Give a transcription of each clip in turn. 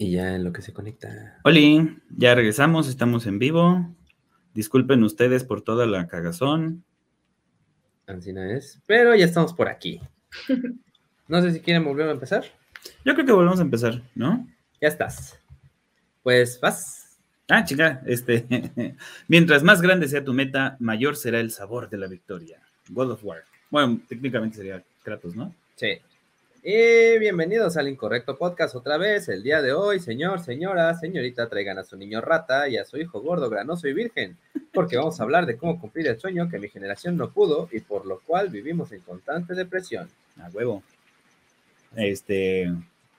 Y ya en lo que se conecta. Oli, ya regresamos, estamos en vivo. Disculpen ustedes por toda la cagazón. Ancina es. Pero ya estamos por aquí. No sé si quieren volver a empezar. Yo creo que volvemos a empezar, ¿no? Ya estás. Pues vas. Ah, chica, este. Mientras más grande sea tu meta, mayor será el sabor de la victoria. God of War. Bueno, técnicamente sería Kratos, ¿no? Sí. Y bienvenidos al Incorrecto Podcast otra vez. El día de hoy, señor, señora, señorita, traigan a su niño rata y a su hijo gordo, granoso y virgen, porque vamos a hablar de cómo cumplir el sueño que mi generación no pudo y por lo cual vivimos en constante depresión. A huevo. Este.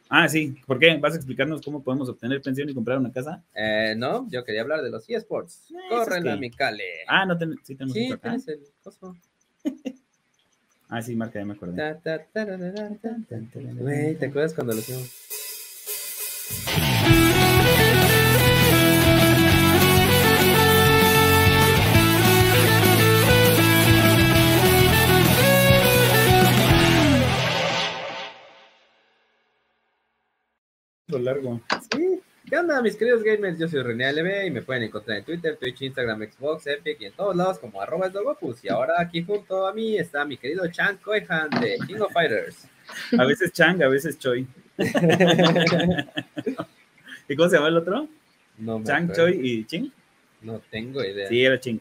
Ah, sí. ¿Por qué? ¿Vas a explicarnos cómo podemos obtener pensión y comprar una casa? Eh, no, yo quería hablar de los eSports. Eh, Corre la que- mi cale. Ah, no, ten- sí tenemos sí, acá. tienes el coso. Ah, sí, marca, ya me acordé. Ta, ta, tararara, ¿te acuerdas cuando lo hicimos? Lo largo. Sí. ¿Qué onda, mis queridos gamers? Yo soy René LB y me pueden encontrar en Twitter, Twitch, Instagram, Xbox, Epic y en todos lados como arroba. Y ahora aquí junto a mí está mi querido Chan Koehan de King of Fighters. A veces Chang, a veces Choi. ¿Y cómo se llama el otro? No me Chang, acuerdo. Choi y Ching. No tengo idea. Sí, era Ching.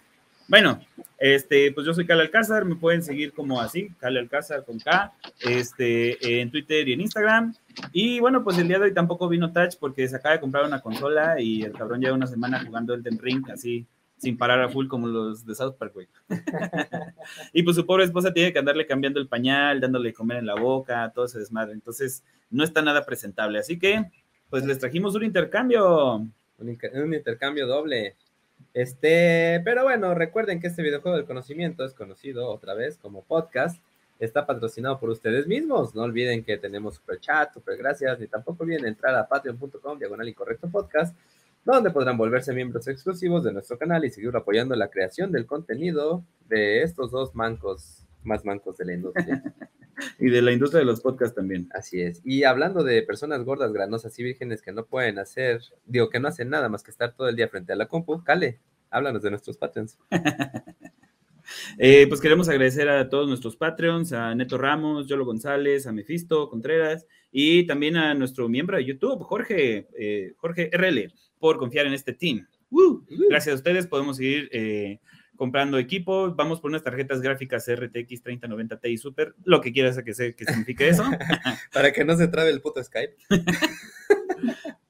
Bueno, este, pues yo soy Cale Alcázar, me pueden seguir como así, Cale Alcázar con K, este, en Twitter y en Instagram. Y bueno, pues el día de hoy tampoco vino Touch porque se acaba de comprar una consola y el cabrón lleva una semana jugando Elden Ring así, sin parar a full como los de South Park, güey. y pues su pobre esposa tiene que andarle cambiando el pañal, dándole comer en la boca, todo ese desmadre. Entonces, no está nada presentable. Así que, pues les trajimos un intercambio. Un intercambio doble. Este, pero bueno, recuerden que este videojuego del conocimiento es conocido otra vez como podcast. Está patrocinado por ustedes mismos. No olviden que tenemos super chat, super gracias, ni tampoco olviden entrar a patreon.com diagonal incorrecto podcast, donde podrán volverse miembros exclusivos de nuestro canal y seguir apoyando la creación del contenido de estos dos mancos, más mancos de la industria. Y de la industria de los podcasts también. Así es. Y hablando de personas gordas, granosas y vírgenes que no pueden hacer, digo que no hacen nada más que estar todo el día frente a la compu, Cale, háblanos de nuestros Patreons. Eh, pues queremos agradecer a todos nuestros Patreons, a Neto Ramos, Yolo González, a Mefisto Contreras y también a nuestro miembro de YouTube, Jorge, eh, Jorge RL, por confiar en este team. ¡Woo! Gracias a ustedes podemos seguir eh, comprando equipo. Vamos por unas tarjetas gráficas RTX 3090 Ti Super, lo que quieras que, se, que signifique eso. Para que no se trabe el puto Skype.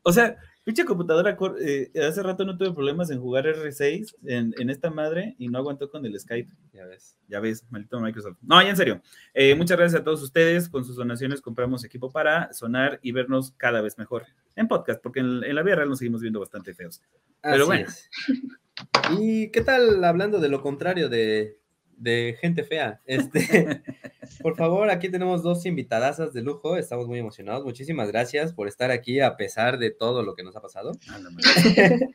O sea, pinche computadora, eh, hace rato no tuve problemas en jugar R6 en, en esta madre y no aguantó con el Skype. Ya ves. Ya ves, maldito Microsoft. No, ya en serio. Eh, muchas gracias a todos ustedes. Con sus donaciones compramos equipo para sonar y vernos cada vez mejor en podcast, porque en, en la vida real nos seguimos viendo bastante feos. Pero Así bueno. es. ¿Y qué tal hablando de lo contrario de, de gente fea? Este, por favor, aquí tenemos dos invitadasas de lujo. Estamos muy emocionados. Muchísimas gracias por estar aquí a pesar de todo lo que nos ha pasado. Ah.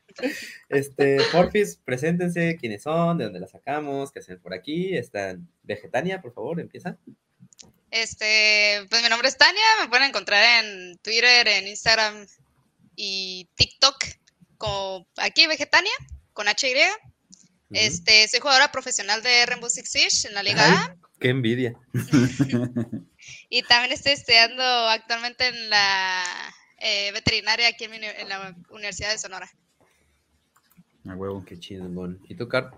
Este, porfis, preséntense quiénes son, de dónde las sacamos, qué hacen por aquí. Están Vegetania, por favor, empieza. Este, pues mi nombre es Tania, me pueden encontrar en Twitter, en Instagram y TikTok como aquí Vegetania con HY. Este, soy jugadora profesional de Rainbow Six Siege en la Liga A qué envidia. y también estoy estudiando actualmente en la eh, veterinaria aquí en, mi en la Universidad de Sonora. A huevo. Qué chido, Bon. ¿Y tú, Car?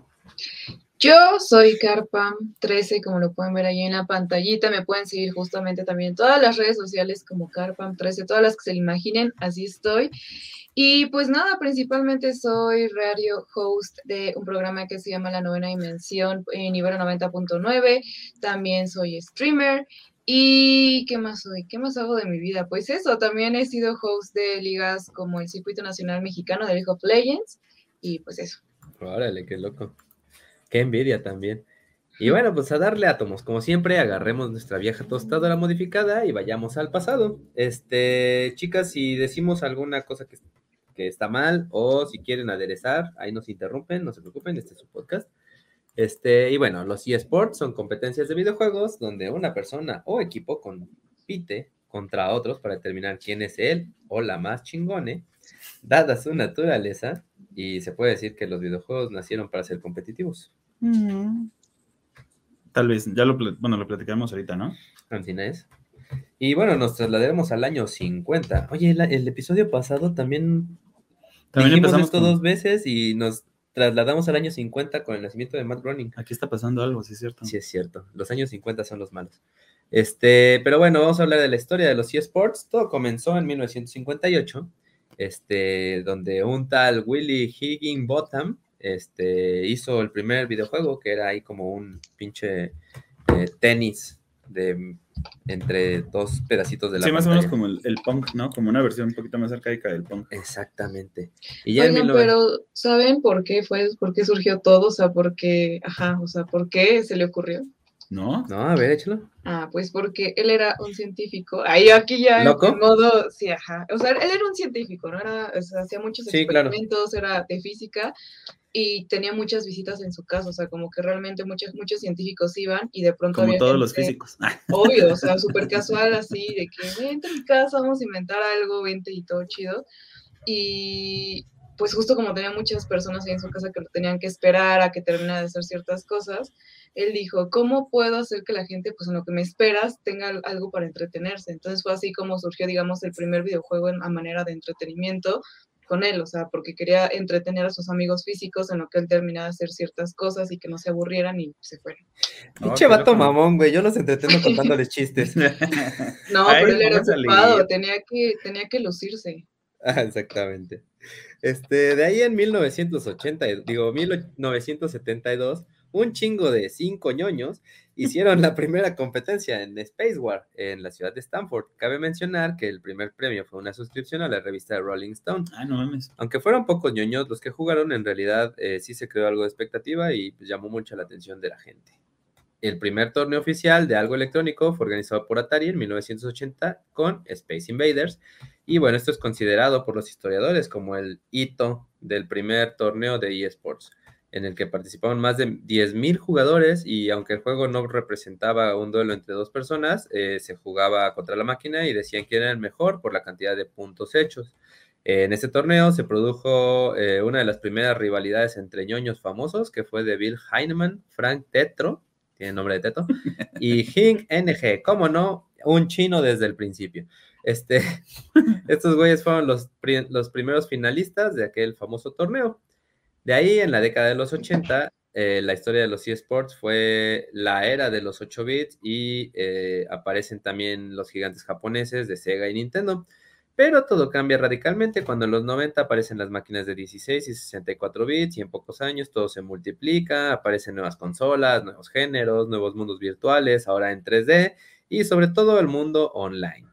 Yo soy Carpam13, como lo pueden ver ahí en la pantallita. Me pueden seguir justamente también en todas las redes sociales como Carpam13, todas las que se le imaginen, así estoy. Y pues nada, principalmente soy radio host de un programa que se llama La Novena Dimensión en Ibero 90.9. También soy streamer. ¿Y qué más soy? ¿Qué más hago de mi vida? Pues eso, también he sido host de ligas como el Circuito Nacional Mexicano de League of Legends. Y pues eso. Órale, qué loco. Qué envidia también. Y bueno, pues a darle átomos. Como siempre, agarremos nuestra vieja tostadora modificada y vayamos al pasado. Este, chicas, si decimos alguna cosa que, que está mal o si quieren aderezar, ahí nos interrumpen, no se preocupen, este es su podcast. Este, y bueno, los eSports son competencias de videojuegos donde una persona o equipo compite contra otros para determinar quién es él o la más chingone, dada su naturaleza, y se puede decir que los videojuegos nacieron para ser competitivos. Tal vez, ya lo, bueno, lo platicamos ahorita, ¿no? Es. Y bueno, nos trasladaremos al año 50. Oye, el, el episodio pasado también, También dijimos empezamos esto con- dos veces y nos trasladamos al año 50 con el nacimiento de Matt Groening. Aquí está pasando algo, sí es cierto. Sí, es cierto. Los años 50 son los malos. Este, pero bueno, vamos a hablar de la historia de los eSports. Todo comenzó en 1958, este, donde un tal Willie Higginbotham este, hizo el primer videojuego, que era ahí como un pinche eh, tenis de, entre dos pedacitos de la Sí, más o menos como el, el punk, ¿no? Como una versión un poquito más arcaica del punk. Exactamente. Y ya en Oigan, 19 pero ¿saben por qué fue, por qué surgió todo? O sea, por qué, ajá, o sea, ¿por qué se le ocurrió? ¿No? No, a ver, échalo. Ah, pues porque él era un científico. Ahí aquí ya ¿Loco? en modo, sí, ajá. O sea, él era un científico, ¿no? Era, o sea, hacía muchos Sí, claro. experimentos, era de física y tenía muchas visitas en su casa. O sea, como que realmente muchos, muchos científicos iban y de pronto Como había todos los gente- físicos. Ah, Obvio, o sea, súper casual así, de que vente a mi casa, vamos a inventar algo, vente y todo chido. Y pues justo como tenía muchas personas ahí en su casa que lo tenían que esperar a que terminara de hacer ciertas cosas, él dijo, ¿cómo puedo hacer que la gente, pues en lo que me esperas, tenga al- algo para entretenerse? Entonces fue así como surgió, digamos, el primer videojuego en, a manera de entretenimiento con él, o sea, porque quería entretener a sus amigos físicos en lo que él terminaba de hacer ciertas cosas y que no se aburrieran y se fueran. no, Pinche vato mamón, güey. Yo los entretengo contándoles chistes. No, Ay, pero él era ocupado, tenía que, tenía que lucirse. Ah, exactamente. Este, de ahí en 1980, y- digo, 1972, un chingo de cinco ñoños hicieron la primera competencia en Space War en la ciudad de Stanford. Cabe mencionar que el primer premio fue una suscripción a la revista Rolling Stone. Ah, no mames. Aunque fueron pocos ñoños los que jugaron, en realidad eh, sí se creó algo de expectativa y pues, llamó mucho la atención de la gente. El primer torneo oficial de algo electrónico fue organizado por Atari en 1980 con Space Invaders. Y bueno, esto es considerado por los historiadores como el hito del primer torneo de eSports, en el que participaron más de 10.000 jugadores y aunque el juego no representaba un duelo entre dos personas, eh, se jugaba contra la máquina y decían quién era el mejor por la cantidad de puntos hechos. En este torneo se produjo eh, una de las primeras rivalidades entre ñoños famosos, que fue de Bill Heinemann, Frank Tetro, tiene nombre de Teto, y Hing NG, como no, un chino desde el principio. Este, estos güeyes fueron los, pri- los primeros finalistas de aquel famoso torneo. De ahí, en la década de los 80, eh, la historia de los eSports fue la era de los 8 bits y eh, aparecen también los gigantes japoneses de Sega y Nintendo. Pero todo cambia radicalmente cuando en los 90 aparecen las máquinas de 16 y 64 bits y en pocos años todo se multiplica, aparecen nuevas consolas, nuevos géneros, nuevos mundos virtuales, ahora en 3D y sobre todo el mundo online.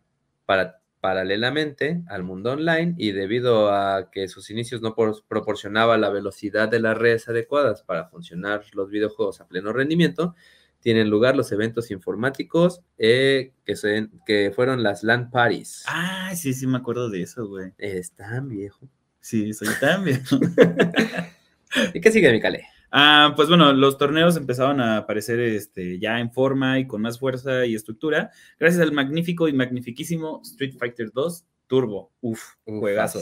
Para, paralelamente al mundo online y debido a que sus inicios no por- proporcionaba la velocidad de las redes adecuadas para funcionar los videojuegos a pleno rendimiento, tienen lugar los eventos informáticos eh, que, se- que fueron las LAN parties. Ah, sí, sí me acuerdo de eso, güey. Es tan viejo. Sí, soy tan viejo. ¿Y qué sigue, Micale? Ah, pues bueno, los torneos empezaron a aparecer este, ya en forma y con más fuerza y estructura, gracias al magnífico y magnifiquísimo Street Fighter 2 Turbo. Uf, juegazo.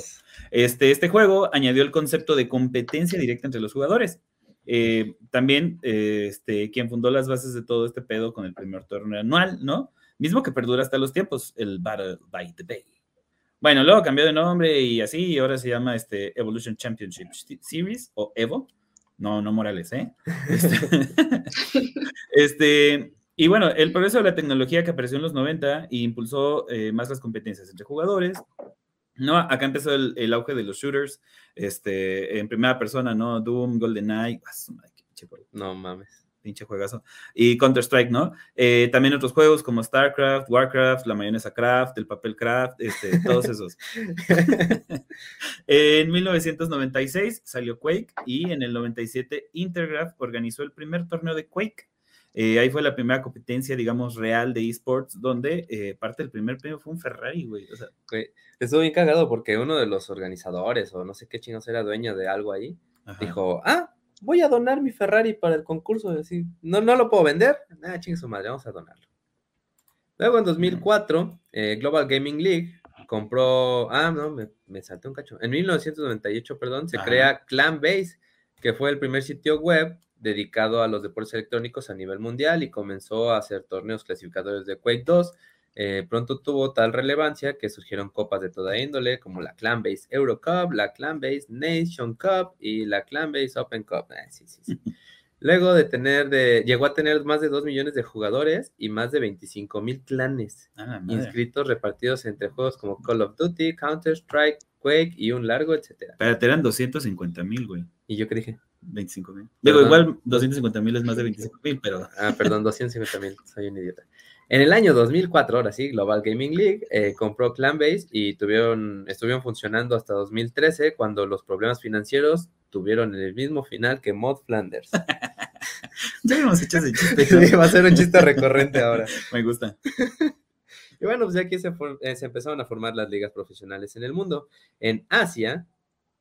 Este, este juego añadió el concepto de competencia directa entre los jugadores. Eh, también, eh, este, quien fundó las bases de todo este pedo con el primer torneo anual, ¿no? Mismo que perdura hasta los tiempos, el Battle by the Bay. Bueno, luego cambió de nombre y así, y ahora se llama este Evolution Championship Series o Evo. No, no Morales, ¿eh? Este, este, y bueno, el progreso de la tecnología que apareció en los 90 e impulsó eh, más las competencias entre jugadores. No, acá empezó el, el auge de los shooters, este, en primera persona, ¿no? Doom, GoldenEye, ah, No mames. Pinche juegazo. Y Counter-Strike, ¿no? Eh, también otros juegos como StarCraft, Warcraft, la mayonesa Craft, el papel Craft, este, todos esos. en 1996 salió Quake y en el 97 Intergraph organizó el primer torneo de Quake. Eh, ahí fue la primera competencia, digamos, real de esports, donde eh, parte del primer premio fue un Ferrari, güey. O sea, Estuvo bien cagado porque uno de los organizadores, o no sé qué chinos era dueño de algo ahí, ajá. dijo, ah, voy a donar mi Ferrari para el concurso. Así, no, no lo puedo vender. Ah, chingue su madre, vamos a donarlo. Luego en 2004, eh, Global Gaming League compró, ah, no, me, me salté un cacho. En 1998, perdón, se Ajá. crea Clanbase, que fue el primer sitio web dedicado a los deportes electrónicos a nivel mundial y comenzó a hacer torneos clasificatorios de Quake 2. Eh, pronto tuvo tal relevancia que surgieron copas de toda índole, como la Clanbase Euro Cup, la Clanbase Nation Cup y la Clanbase Open Cup. Ah, sí, sí, sí. Luego de tener, de, llegó a tener más de 2 millones de jugadores y más de 25 mil clanes Ah, inscritos repartidos entre juegos como Call of Duty, Counter-Strike, Quake y un largo, etcétera. Espérate, eran 250 mil, güey. ¿Y yo qué dije? 25 mil. Digo, igual 250 mil es más de 25 mil, pero Ah, perdón, 250 mil, soy un idiota. En el año 2004, ahora sí, Global Gaming League eh, compró Clanbase y tuvieron, estuvieron funcionando hasta 2013 cuando los problemas financieros tuvieron el mismo final que Mod Flanders. ya habíamos hecho ese chiste. Sí, va a ser un chiste recurrente ahora. Me gusta. Y bueno, pues ya aquí se, eh, se empezaron a formar las ligas profesionales en el mundo. En Asia,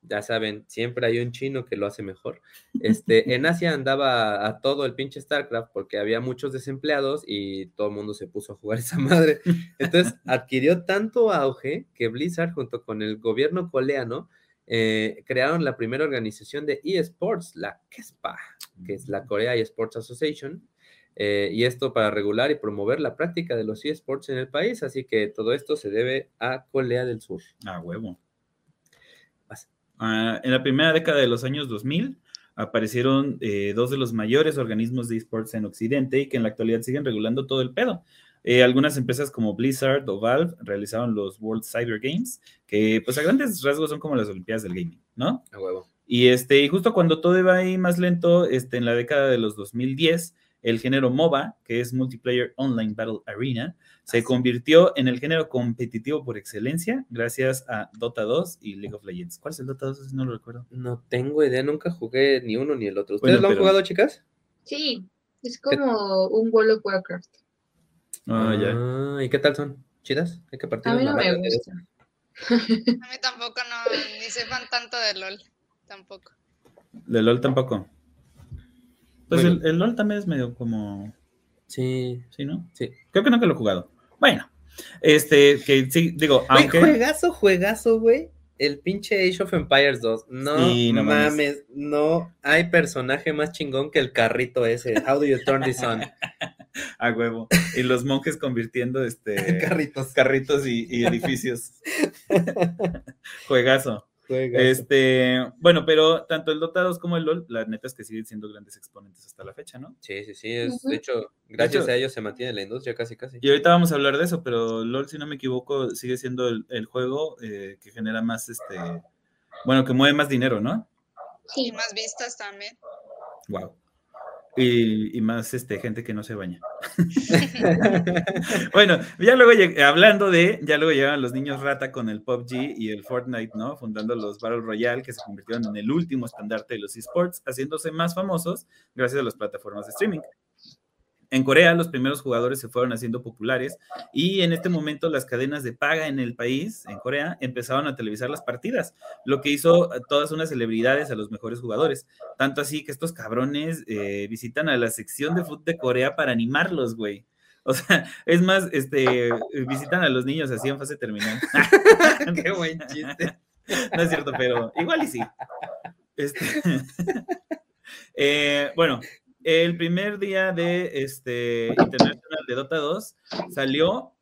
ya saben, siempre hay un chino que lo hace mejor. Este, en Asia andaba a todo el pinche StarCraft porque había muchos desempleados y todo el mundo se puso a jugar esa madre. Entonces adquirió tanto auge que Blizzard junto con el gobierno coreano eh, crearon la primera organización de eSports, la KESPA, que es la Korea eSports Association, eh, y esto para regular y promover la práctica de los eSports en el país, así que todo esto se debe a Corea del Sur. Ah, huevo. Ah, en la primera década de los años 2000 aparecieron eh, dos de los mayores organismos de esports en Occidente y que en la actualidad siguen regulando todo el pedo. Eh, algunas empresas como Blizzard o Valve realizaron los World Cyber Games, que pues a grandes rasgos son como las Olimpiadas del Gaming, ¿no? A huevo. Y este, y justo cuando todo iba ahí más lento, este, en la década de los 2010, el género MOBA, que es Multiplayer Online Battle Arena, se convirtió en el género competitivo por excelencia gracias a Dota 2 y League of Legends. ¿Cuál es el Dota 2? Ese No lo recuerdo. No tengo idea, nunca jugué ni uno ni el otro. ¿Ustedes Bueno, lo han pero- jugado, chicas? Sí, es como un World of Warcraft. Ah, ya. Ah, ¿Y qué tal son? ¿Chidas? Hay que partir A mí no me gusta. A mí tampoco, no, ni soy fan tanto de LOL, tampoco. De LOL tampoco. Pues Bueno. el, el LOL también es medio como. Sí, Sí, ¿no? sí. Creo que nunca lo he jugado. Bueno, este, que sí, digo, aunque. juegazo, juegazo, güey. El pinche Age of Empires 2. No, Sí, no mames. mames, no hay personaje más chingón que el carrito ese. How do you turn this on? A huevo. Y los monjes convirtiendo este. Carritos. carritos y, y edificios. Juegazo. Este, bueno, pero tanto el Dota 2 como el LOL, la neta es que siguen siendo grandes exponentes hasta la fecha, ¿no? Sí, sí, sí. Es. De hecho, gracias hecho- a ellos se mantiene la industria casi, casi. Y ahorita vamos a hablar de eso, pero LOL, si no me equivoco, sigue siendo el, el juego eh, que genera más, este, bueno, que mueve más dinero, ¿no? Y Sí. más vistas también. Wow. Y, y más este, gente que no se baña. Bueno, ya luego hablando de, ya luego llegaban los niños rata con el PUBG y el Fortnite, ¿no? Fundando los Battle Royale que se convirtieron en el último estandarte de los esports, haciéndose más famosos gracias a las plataformas de streaming. En Corea, los primeros jugadores se fueron haciendo populares y en este momento las cadenas de paga en el país, en Corea, empezaron a televisar las partidas, lo que hizo a todas unas celebridades a los mejores jugadores. Tanto así que estos cabrones eh, visitan a la sección de fútbol de Corea para animarlos, güey. O sea, es más, este, visitan a los niños así en fase terminal. Qué buen chiste. No es cierto, pero igual y sí. Este, eh, bueno, el primer día de este International de Dota 2 salió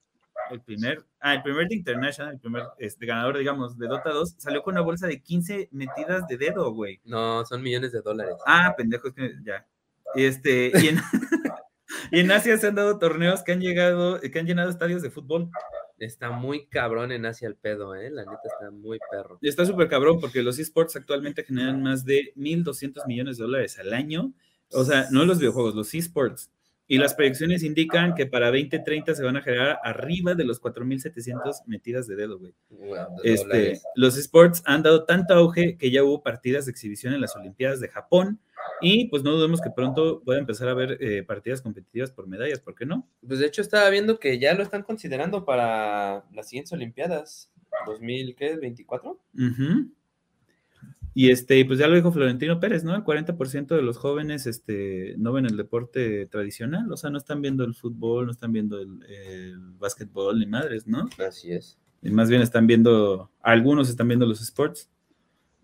el primer, ah, el primer de International, el primer este, ganador, digamos, de Dota 2, salió con una bolsa de 15 metidas de dedo, güey. No, son millones de dólares. Ah, pendejo, es que ya. Este, y en, y en Asia se han dado torneos que han llegado, que han llenado estadios de fútbol. Está muy cabrón en Asia el pedo, ¿eh? La neta está muy perro. Y está súper cabrón porque los esports actualmente generan más de 1.200 millones de dólares al año. O sea, no los videojuegos, los esports. Y las proyecciones indican que para 2030 se van a generar arriba de los 4.700 metidas de dedo, güey. Wow, de Este, los esports han dado tanto auge que ya hubo partidas de exhibición en las Olimpiadas de Japón. Y pues no dudemos que pronto pueda empezar a haber eh, partidas competitivas por medallas, ¿por qué no? Pues de hecho estaba viendo que ya lo están considerando para las siguientes Olimpiadas. 2000, ¿qué? ¿24? Y este, pues ya lo dijo Florentino Pérez, ¿no? El 40% de los jóvenes este, no ven el deporte tradicional, o sea, no están viendo el fútbol, no están viendo el, el básquetbol ni madres, ¿no? Así es. Y más bien están viendo, algunos están viendo los sports.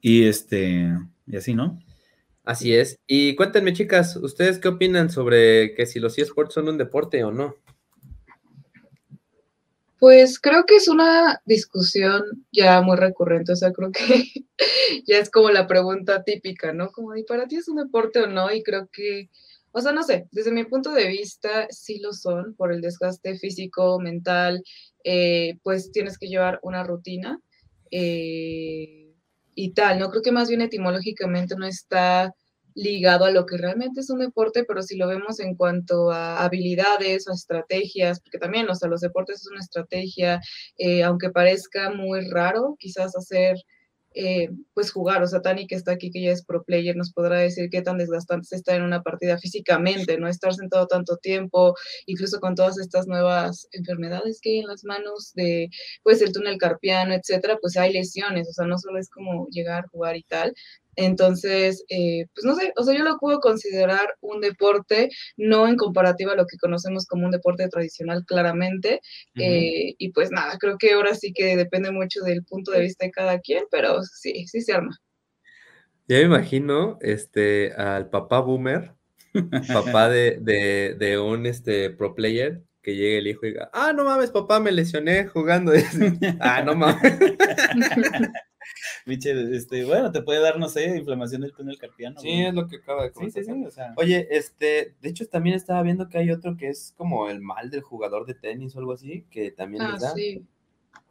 Y este, y así, ¿no? Así es. Y cuéntenme, chicas, ¿ustedes qué opinan sobre que si los eSports son un deporte o no? Pues creo que es una discusión ya muy recurrente, o sea, creo que ya es como la pregunta típica, ¿no? Como, ¿y para ti es un deporte o no? Y creo que, o sea, no sé, desde mi punto de vista sí lo son por el desgaste físico, mental, eh, pues tienes que llevar una rutina eh, y tal, ¿no? Creo que más bien etimológicamente no está ligado a lo que realmente es un deporte, pero si lo vemos en cuanto a habilidades, a estrategias, porque también, o sea, los deportes es una estrategia, eh, aunque parezca muy raro, quizás hacer, eh, pues jugar, o sea, Tani que está aquí, que ya es pro player, nos podrá decir qué tan desgastante está en una partida físicamente, ¿no? Estar sentado tanto tiempo, incluso con todas estas nuevas enfermedades que hay en las manos de, pues, el túnel carpiano, etcétera, pues hay lesiones, o sea, no solo es como llegar, jugar y tal, entonces, eh, pues no sé, o sea, yo lo puedo considerar un deporte, no en comparativa a lo que conocemos como un deporte tradicional claramente. eh, y pues nada, creo que ahora sí que depende mucho del punto de vista de cada quien, pero sí, sí se arma. Ya me imagino este, al papá boomer, papá de, de, de un este, pro player, que llegue el hijo y diga, ah, no mames, papá, me lesioné jugando. ah, no mames. Michel, este, bueno, te puede dar, no sé, inflamación del túnel carpiano. Sí, güey. es lo que acaba de comentar. sí, sí, o sea. Oye, este, de hecho también estaba viendo que hay otro que es como el mal del jugador de tenis o algo así, que también Ah, les da. sí.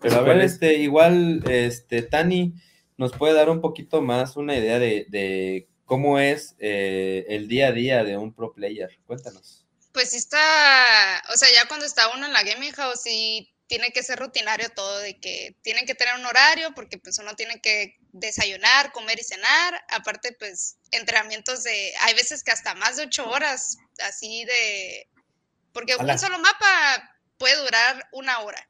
Pero a ¿Cuál ver, es? este, igual, este, Tani, nos puede dar un poquito más una idea de, de cómo es eh, el día a día de un pro player. Cuéntanos. Pues sí está, o sea, ya cuando está uno en la gaming house sí tiene que ser rutinario todo, de que tienen que tener un horario porque pues uno tiene que desayunar, comer y cenar, aparte pues entrenamientos de, hay veces que hasta más de ocho horas, así de, porque un solo mapa puede durar una hora,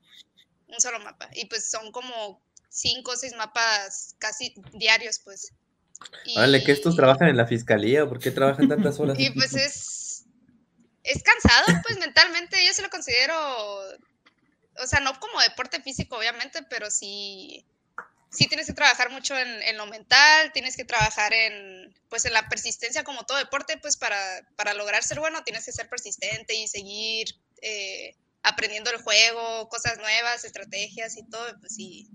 un solo mapa, y pues son como cinco o seis mapas casi diarios pues. Órale, que estos Y- trabajan en la fiscalía, ¿por qué trabajan tantas horas? y pues es, es cansado, pues mentalmente, yo se lo considero, o sea, no como deporte físico, obviamente, pero sí, sí tienes que trabajar mucho en, lo mental, tienes que trabajar en, pues en la persistencia como todo deporte, pues para, para lograr ser bueno tienes que ser persistente y seguir eh, aprendiendo el juego, cosas nuevas, estrategias y todo, pues sí,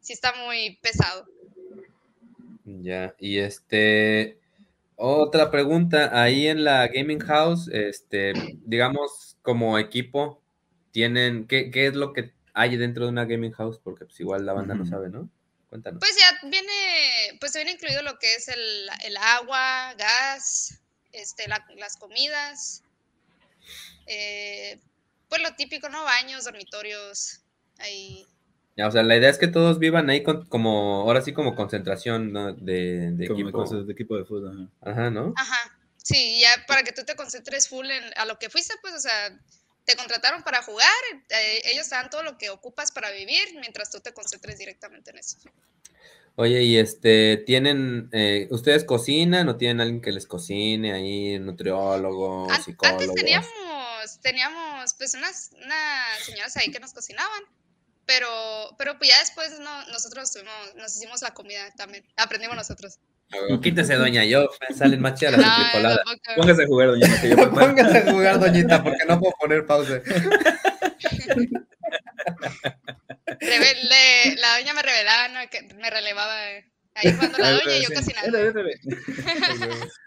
sí está muy pesado. Ya, y este, otra pregunta, ahí en la gaming house, este, digamos, como equipo, tienen, ¿qué, qué es lo que hay dentro de una gaming house? Porque pues igual la banda no sabe, ¿no? Cuéntanos. Pues ya viene, pues viene incluido lo que es el, el agua, gas, este, la- las comidas, eh, pues lo típico, ¿no? Baños, dormitorios, ahí. Ya, o sea, la idea es que todos vivan ahí con, como, ahora sí como concentración, ¿no? De, de Como equipo. cosas de equipo de fútbol. ajá. Ajá, ¿no? Ajá, sí, ya para que tú te concentres full en, a lo que fuiste, pues, o sea, te contrataron para jugar, eh, ellos te dan todo lo que ocupas para vivir, mientras tú te concentres directamente en eso. Oye, y este, ¿tienen, eh, ustedes cocinan o tienen alguien que les cocine ahí, nutriólogo, psicólogo? Antes teníamos, teníamos pues unas, unas señoras ahí que nos cocinaban, pero, pero pues ya después no, nosotros tuvimos, nos hicimos la comida también, aprendimos nosotros. Quítese, doña, yo, me salen más chidas las No. Póngase a jugar, doña, que yo. Póngase a jugar, doñita, porque no puedo poner pausa. La doña me revelaba, ¿no? que me relevaba eh, ahí jugando la doña y yo vete.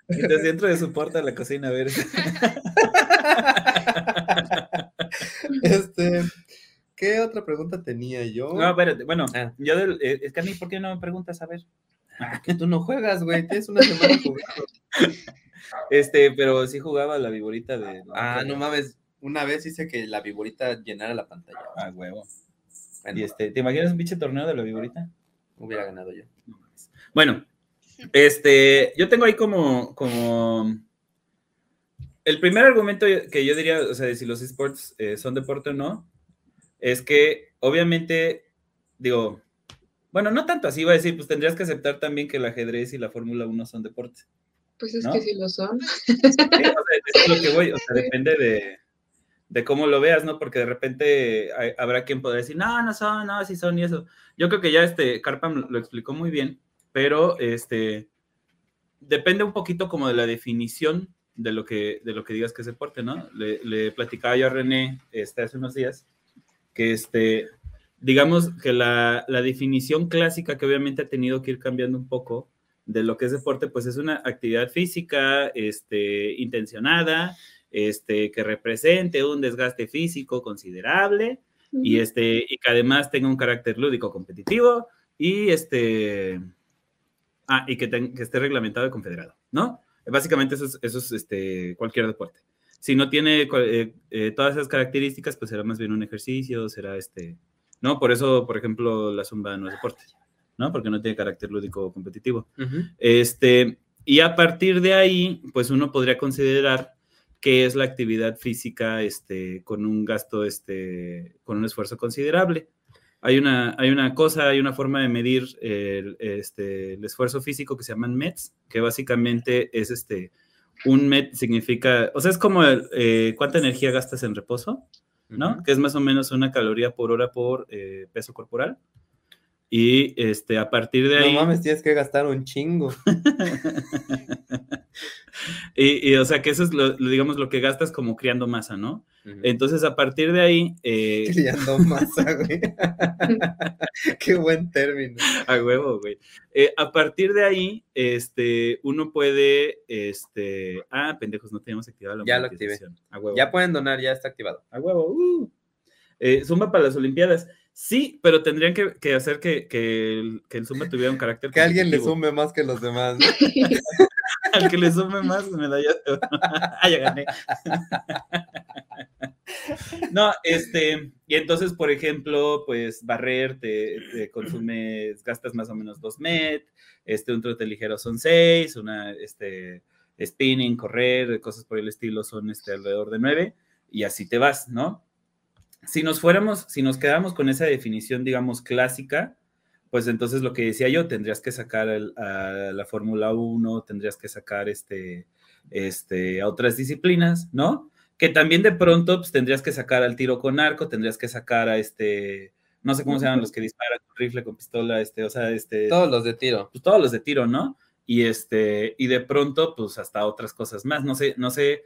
Entonces dentro de su puerta a la cocina, a ver. Este, ¿qué otra pregunta tenía yo? No, espérate, bueno, Ah. yo del, eh, es que a mí, ¿por qué no me preguntas? A ver. Ah, que tú no juegas, güey, tienes una semana jugando. Este, pero sí jugaba la viborita de. Ah, no mames, una vez hice que la viborita llenara la pantalla. Ah, huevo. Bueno, Y este, ¿te imaginas un pinche torneo de la viborita? hubiera ganado yo. Bueno, este, yo tengo ahí como, como el primer argumento que yo diría, o sea, de si los esports eh, son deporte o no, es que obviamente, digo, Bueno, no tanto así, iba a decir, pues tendrías que aceptar también que el ajedrez y la Fórmula 1 son deportes. Pues es ¿No? que sí lo son. Sí, o sea, es lo que voy, o sea, depende de, de cómo lo veas, ¿no? Porque de repente hay- habrá quien podrá decir, no, no son, no, sí son y eso. Yo creo que ya este Carpam lo explicó muy bien, pero este depende un poquito como de la definición de lo que, de lo que digas que es deporte, ¿no? Le, le platicaba yo a René este, hace unos días que este, digamos que la, la definición clásica que obviamente ha tenido que ir cambiando un poco de lo que es deporte, pues es una actividad física este, intencionada, este, que represente un desgaste físico considerable y, este, y que además tenga un carácter lúdico competitivo y, este, ah, y que, que esté reglamentado y confederado, ¿no? Básicamente eso es, eso es este, cualquier deporte. Si no tiene eh, eh, todas esas características, pues será más bien un ejercicio, será este, ¿no? Por eso, por ejemplo, la zumba no es deporte, ¿no? Porque no tiene carácter lúdico competitivo. Este, y a partir de ahí, pues uno podría considerar que es la actividad física este, con un gasto, este, con un esfuerzo considerable. Hay una, hay una cosa, hay una forma de medir el, este, el esfuerzo físico que se llaman METs, que básicamente es este, un MET significa, o sea, es como el, eh, cuánta energía gastas en reposo, ¿no? Ujú. Que es más o menos una caloría por hora por eh, peso corporal. Y este, a partir de No ahí... mames, tienes que gastar un chingo. Y, y, o sea, que eso es, lo, digamos, lo que gastas como criando masa, ¿no? Entonces, a partir de ahí, eh, Criando masa, güey. Qué buen término. a huevo, güey. Eh, a partir de ahí, este, uno puede, este, ah, pendejos, no teníamos activada la Ya lo activé. A huevo. Ya pueden donar, ya está activado. A huevo. uh. Eh, Zumba para las Olimpiadas. Sí, pero tendrían que, que hacer que, que, el, que el Zumba tuviera un carácter. Que alguien le sume más que los demás. ¿no? Al que le sume más medallas. de ah, ya gané. no, este, y entonces, por ejemplo, pues barrer te, te consumes, gastas más o menos dos met, este, un trote ligero son seis, una, este, spinning, correr, cosas por el estilo son, este, alrededor de nueve, y así te vas, ¿no? Si nos fuéramos, si nos quedamos con esa definición, digamos, clásica, pues entonces lo que decía yo, tendrías que sacar el, a la Fórmula 1, tendrías que sacar este, este, a otras disciplinas, ¿no? Que también de pronto pues, tendrías que sacar al tiro con arco, tendrías que sacar a este, no sé cómo se llaman los que disparan con rifle, con pistola, este, o sea, este, Todos los de tiro. pues todos los de tiro, ¿no? Y este, y de pronto, pues hasta otras cosas más. No sé, no sé,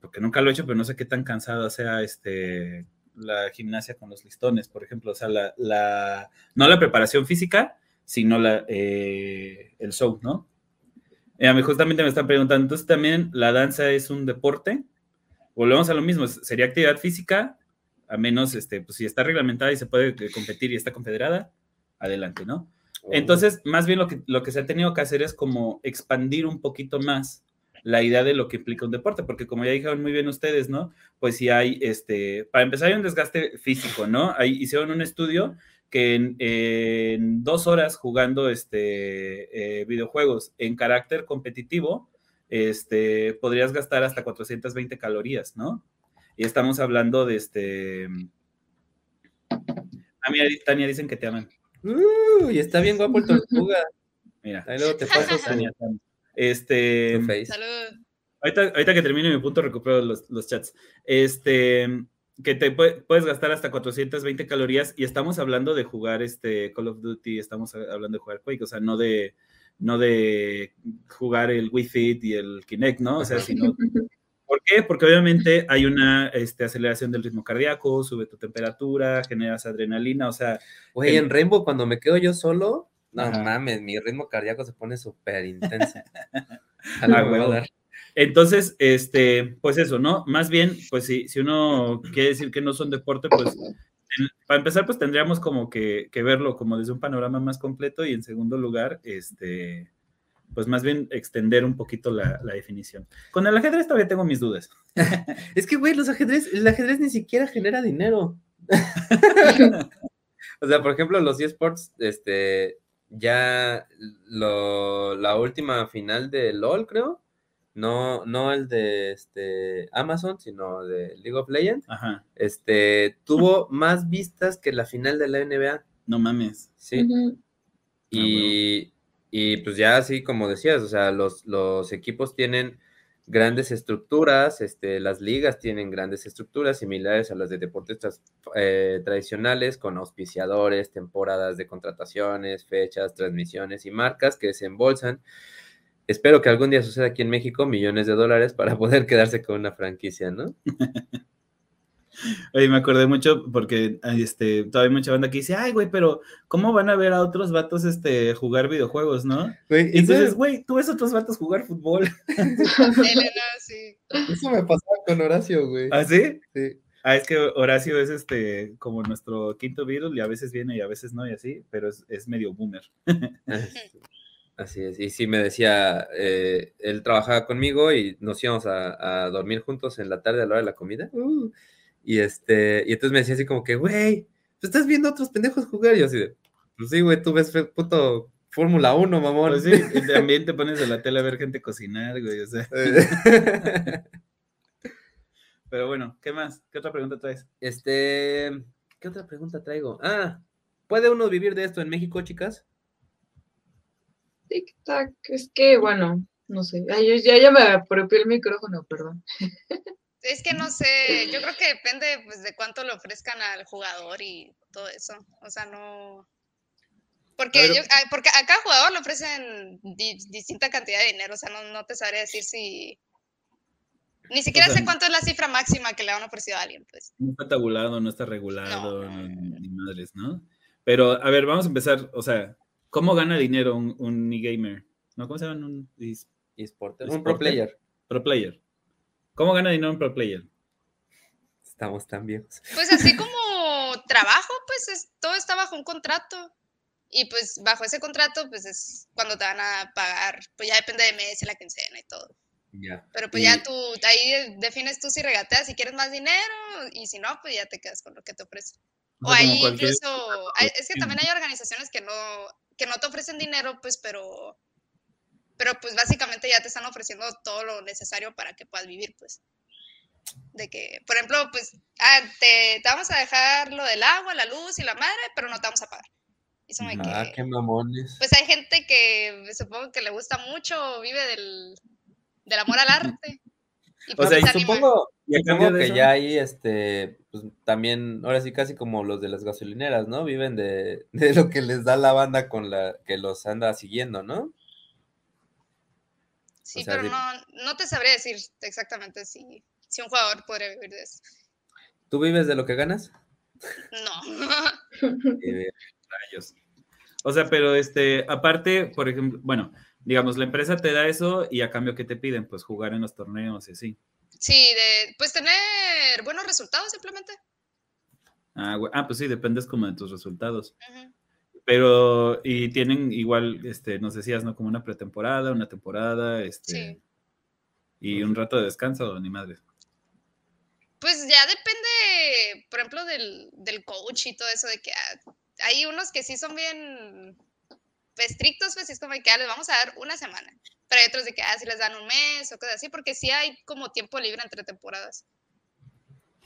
porque nunca lo he hecho, pero no sé qué tan cansada sea este la gimnasia con los listones, por ejemplo. O sea, la, la no la preparación física, sino la, eh, el show, ¿no? Mí justamente me están preguntando, entonces también la danza es un deporte. Volvemos a lo mismo, sería actividad física, a menos, este, pues si está reglamentada y se puede eh, competir y está confederada, adelante, ¿no? Entonces, más bien lo que, lo que se ha tenido que hacer es como expandir un poquito más la idea de lo que implica un deporte, porque como ya dijeron muy bien ustedes, ¿no? Pues si hay, este, para empezar hay un desgaste físico, ¿no? Ahí hicieron un estudio que en, en dos horas jugando este, eh, videojuegos en carácter competitivo, este, podrías gastar hasta 420 calorías, ¿no? Y estamos hablando de este... A mí, Tania, dicen que te aman. Uh, y está bien guapo el tortuga. Mira. Ahí luego te paso su, Tania, Este. Salud. ahorita, ahorita que termine mi punto, recupero los, los chats. Este, que te pue- puedes gastar hasta 420 calorías y estamos hablando de jugar este Call of Duty, estamos hablando de jugar Quake, o sea, no de, no de jugar el Wii Fit y el Kinect, ¿no? O sea, sino... ¿Por qué? Porque obviamente hay una este, aceleración del ritmo cardíaco, sube tu temperatura, generas adrenalina, o sea, Güey, en Rainbow, cuando me quedo yo solo, no Ajá. mames, mi ritmo cardíaco se pone súper intenso. Ah, dar. Entonces, este, pues eso, ¿no? Más bien, pues si, si uno quiere decir que no son deporte, pues para empezar, pues tendríamos como que, que verlo como desde un panorama más completo y en segundo lugar, este, pues más bien extender un poquito la, la definición. Con el ajedrez todavía tengo mis dudas. Es que, güey, los ajedrez, el ajedrez ni siquiera genera dinero. o sea, por ejemplo, los eSports, este, ya lo, la última final de LOL, creo, no, no el de este Amazon, sino de League of Legends, Ajá, este, tuvo más vistas que la final de la NBA. no mames. Sí. Y, y pues ya así como decías, o sea, los, los equipos tienen grandes estructuras, este, las ligas tienen grandes estructuras similares a las de deportistas eh, tradicionales, con auspiciadores, temporadas de contrataciones, fechas, transmisiones y marcas que se embolsan. Espero que algún día suceda aquí en México millones de dólares para poder quedarse con una franquicia, ¿no? Oye, me acordé mucho porque este, todavía hay mucha banda que dice, ay, güey, pero ¿cómo van a ver a otros vatos este, jugar videojuegos, no? Güey, entonces, güey, tú ves a otros vatos jugar fútbol. Elena, sí. Eso me pasaba con Horacio, güey. ¿Ah, sí? Sí. Ah, es que Horacio es este como nuestro quinto virus y a veces viene y a veces no y así, pero es, es medio boomer. Así es. Y sí me decía, eh, él trabajaba conmigo y nos íbamos a, a, dormir juntos en la tarde a la hora de la comida. Uh, y este, y entonces me decía así como que, güey, ¿tú estás viendo a otros pendejos jugar? Y yo así de, pues sí, güey, tú ves puto Fórmula 1, mamón. Pues sí, y también te pones de la tele a ver gente cocinar, güey, o sea. Pero bueno, ¿qué más? ¿Qué otra pregunta traes? Este, ¿qué otra pregunta traigo? Ah, ¿puede uno vivir de esto en México, chicas? Tic tac, es que bueno, no sé. Ay, ya, ya me apropié el micrófono, perdón. Es que no sé, yo creo que depende pues, de cuánto le ofrezcan al jugador y todo eso. O sea, no. Porque, Pero- yo- a- porque a cada jugador le ofrecen di- distinta cantidad de dinero. O sea, no, no te sabría decir si. Ni siquiera sea, sé cuánto es la cifra máxima que le han ofrecido a alguien, pues. No está tabulado, no está regulado, No. ni, ni madres, ¿no? Pero, a ver, vamos a empezar, o sea, ¿cómo gana dinero un, un e-gamer? ¿No? ¿Cómo se llama? Un es- eSport. Un Esporte. pro player. pro player. ¿Cómo gana dinero un pro player? Estamos tan viejos. Pues así como trabajo, pues es- todo está bajo un contrato. Y pues bajo ese contrato, pues es cuando te van a pagar. Pues ya depende de mes, la quincena y todo. Ya. Pero pues Y- ya tú, ahí defines tú si regateas, si quieres más dinero, y si no, pues ya te quedas con lo que te ofrecen. O como ahí cualquier- incluso, hay- es que también hay organizaciones que no, que no te ofrecen dinero, pues, pero, pero pues básicamente ya te están ofreciendo todo lo necesario para que puedas vivir, pues. De que, por ejemplo, pues, ah, te, te vamos a dejar lo del agua, la luz y la madre, pero no te vamos a pagar. Ah, que, qué mamones. pues hay gente que supongo que le gusta mucho, vive del, del amor al arte. Y O pues sea, y. Supongo, que eso- ya ahí, este, pues también, ahora sí casi como los de las gasolineras, ¿no? Viven de, de lo que les da la banda con la que los anda siguiendo, ¿no? Sí, o sea, pero no, no te sabría decir exactamente si, si un jugador podría vivir de eso. ¿Tú vives de lo que ganas? No. Eh, Rayos. O sea, pero este, aparte, por ejemplo, bueno, digamos, la empresa te da eso y a cambio, ¿qué te piden? Pues jugar en los torneos y así. Sí, de, pues tener buenos resultados simplemente. Ah, ah, pues sí, dependes como de tus resultados. Ujú. Pero, y tienen igual, este, nos decías, ¿no? Como una pretemporada, una temporada, este, Sí. y un rato de descanso, ni madre. Pues ya depende, por ejemplo, del, del coach y todo eso, de que ah, hay unos que sí son bien estrictos, pues es como que ah, les vamos a dar una semana. Pero hay otros de que ah, sí les dan un mes o cosas así, porque sí hay como tiempo libre entre temporadas.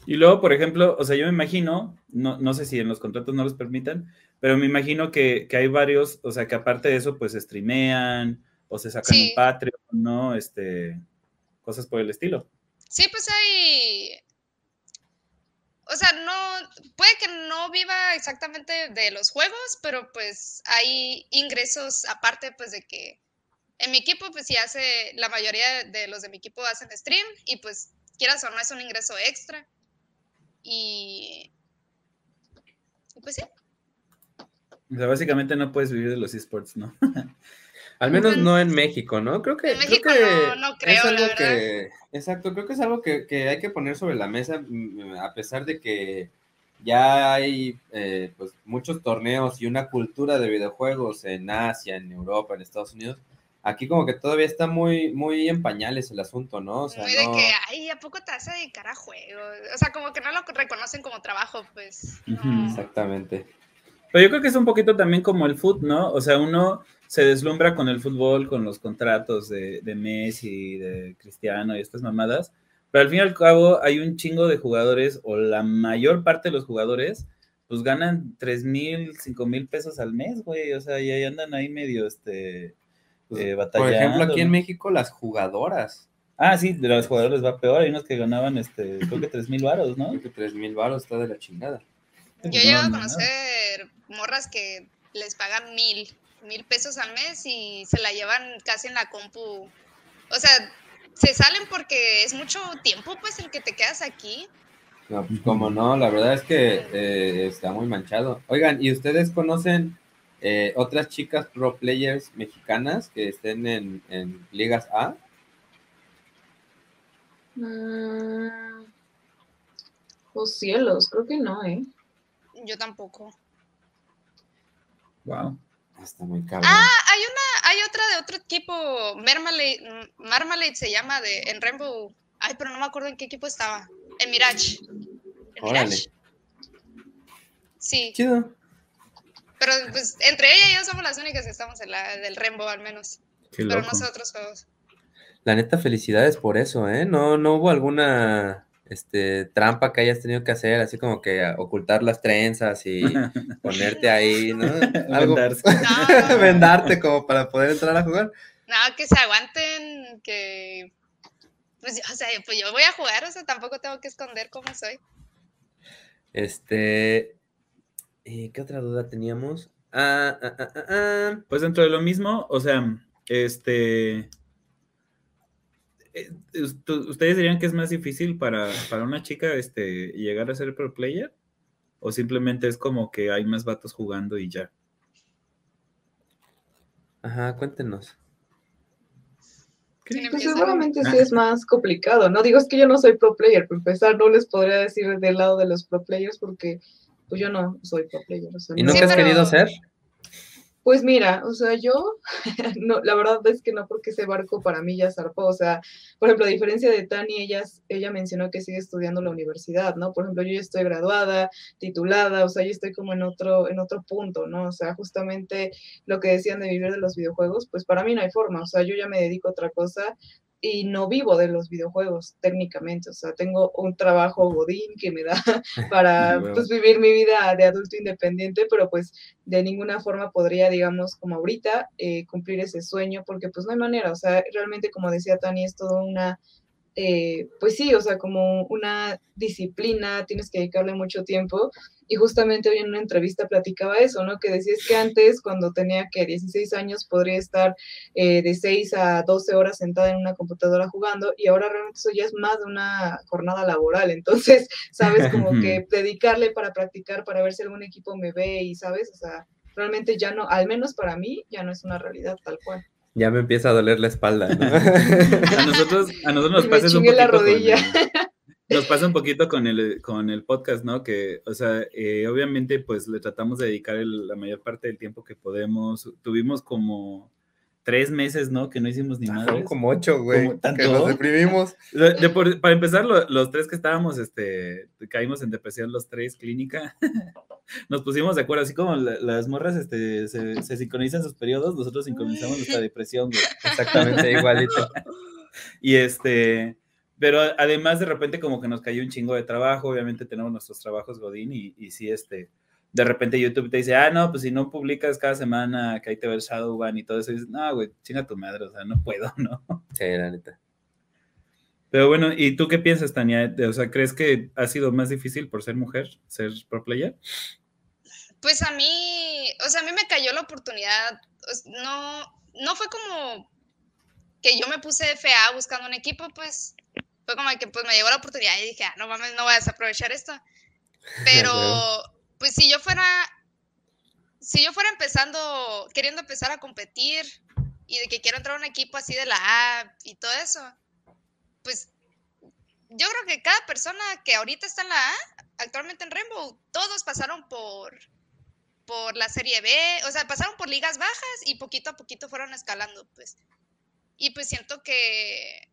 Y luego, por ejemplo, o sea, yo me imagino, no, no sé si en los contratos no los permitan, pero me imagino que, que hay varios, o sea, que aparte de eso, pues streamean o se sacan Sí. un Patreon, ¿no? Este, cosas por el estilo. Sí, pues hay. O sea, no. Puede que no viva exactamente de los juegos, pero pues hay ingresos aparte, pues de que. En mi equipo, pues sí hace. La mayoría de los de mi equipo hacen stream y pues quieras o no es un ingreso extra. Y. y pues sí. O sea, básicamente no puedes vivir de los esports, ¿no? Al menos no en México, ¿no? Creo que, En creo México que no- no creo, es la algo verdad. que, exacto, creo que es algo que, que hay que poner sobre la mesa, mm, a pesar de que ya hay eh, pues muchos torneos y una cultura de videojuegos en Asia, en Europa, en Estados Unidos. Aquí como que todavía está muy, muy en pañales el asunto, ¿no? O sea, Muy de no- que, ay, ¿a poco te vas a dedicar a juegos? O sea, como que no lo reconocen como trabajo, pues. No. Exactamente. Pero yo creo que es un poquito también como el foot, ¿no? O sea, uno se deslumbra con el fútbol, con los contratos de, de Messi, de Cristiano y estas mamadas, pero al fin y al cabo hay un chingo de jugadores, o la mayor parte de los jugadores, pues ganan tres mil, cinco mil pesos al mes, güey. O sea, y ahí andan ahí medio, este, Pues, eh, Por batallando. ejemplo, aquí en. México, las jugadoras. Ah, sí, de los jugadores va peor. Hay unos que ganaban, este, creo que tres mil varos, ¿no? Creo que 3 mil baros está de la chingada. Yo he llegado a no, no. conocer morras que les pagan mil, mil pesos al mes y se la llevan casi en la compu. O sea, se salen porque es mucho tiempo, pues, el que te quedas aquí. No, pues como no, la verdad es que eh, está muy manchado. Oigan, ¿y ustedes conocen eh, otras chicas pro players mexicanas que estén en, en ligas A? Mm, oh cielos, creo que no, ¿eh? Yo tampoco. Wow. Está muy cabrón. Ah, hay una, hay otra de otro equipo, Marmalade, Marmalade se llama de en Rainbow. Ay, pero no me acuerdo en qué equipo estaba. En Mirage. ¿En Órale. Mirage? Sí, Chido. pero pues entre ella y yo somos las únicas que estamos en la del Rainbow al menos. Qué Pero loco. no sé otros juegos. La neta, felicidades por eso, ¿eh? No, no hubo alguna este, trampa que hayas tenido que hacer, así como que ocultar las trenzas y ponerte ahí, ¿no? Algo, Vendarse. No, no, vendarte como para poder entrar a jugar. no, que se aguanten, que pues, o sea, pues yo voy a jugar, o sea, tampoco tengo que esconder cómo soy. Este, eh, ¿qué otra duda teníamos? Ah, ah, ah, ah, ah. Pues dentro de lo mismo, o sea, este. Eh, ust- ¿Ustedes dirían que es más difícil para, para una chica este, llegar a ser pro player? ¿O simplemente es como que hay más vatos jugando y ya? Ajá, cuéntenos. ¿Quién Pues seguramente sí Ah. es más complicado, ¿no? Digo, es que yo no soy pro player, por empezar, no les podría decir del lado de los pro players porque pues yo no soy pro player. o sea, ¿Y no- nunca has pero- querido ser? Pues mira, o sea, yo, no, la verdad es que no, porque ese barco para mí ya zarpó. O sea, por ejemplo, a diferencia de Tani, ella, ella mencionó que sigue estudiando la universidad, ¿no? Por ejemplo, yo ya estoy graduada, titulada, o sea, yo estoy como en otro, en otro punto, ¿no? O sea, justamente lo que decían de vivir de los videojuegos, pues para mí no hay forma. O sea, yo ya me dedico a otra cosa y no vivo de los videojuegos técnicamente, o sea, tengo un trabajo godín que me da para pues, vivir mi vida de adulto independiente, pero pues de ninguna forma podría, digamos, como ahorita, eh, cumplir ese sueño, porque pues no hay manera, o sea, realmente como decía Tani, es todo una, eh, pues sí, o sea, como una disciplina, tienes que dedicarle mucho tiempo, y justamente hoy en una entrevista platicaba eso, ¿no? Que decías que antes, cuando tenía que 16 años, podría estar eh, de 6 a 12 horas sentada en una computadora jugando, y ahora realmente eso ya es más de una jornada laboral, entonces, sabes, como que dedicarle para practicar, para ver si algún equipo me ve y, ¿sabes? O sea, realmente ya no, al menos para mí, ya no es una realidad tal cual. Ya me empieza a doler la espalda, ¿no? A nosotros, a nosotros nos pasa un la poquito con rodilla. el- nos pasa un poquito con el, con el podcast, ¿no? Que, o sea, eh, obviamente, pues le tratamos de dedicar el- la mayor parte del tiempo que podemos. Tuvimos como tres meses, ¿no? Que no hicimos ni nada. como ocho, güey. Que nos deprimimos. De- de por- para empezar, lo- los tres que estábamos, este, caímos en depresión los tres, clínica. Nos pusimos de acuerdo, así como la- las morras este, se, se sincronizan sus periodos, nosotros sincronizamos nuestra depresión, güey. Exactamente igualito. Y este, pero además de repente como que nos cayó un chingo de trabajo, obviamente tenemos nuestros trabajos Godín y, y sí, este, de repente YouTube te dice, ah, no, pues si no publicas cada semana que ahí te ve el Shadowban y todo eso, y dices, no, güey, chinga tu madre, o sea, no puedo, ¿no? Sí, la neta. Pero bueno, ¿y tú qué piensas, Tania? O sea, ¿crees que ha sido más difícil por ser mujer, ser pro player? Pues a mí, o sea, a mí me cayó la oportunidad. No, no fue como que yo me puse FA buscando un equipo, pues fue como que pues me llegó la oportunidad y dije, ah, no mames, no voy a desaprovechar esto. Pero. Pues si yo fuera, si yo fuera empezando, queriendo empezar a competir y de que quiero entrar a un equipo así de la A y todo eso, pues yo creo que cada persona que ahorita está en la A, actualmente en Rainbow, todos pasaron por, por la serie B, o sea, pasaron por ligas bajas y poquito a poquito fueron escalando, pues. Y pues siento que,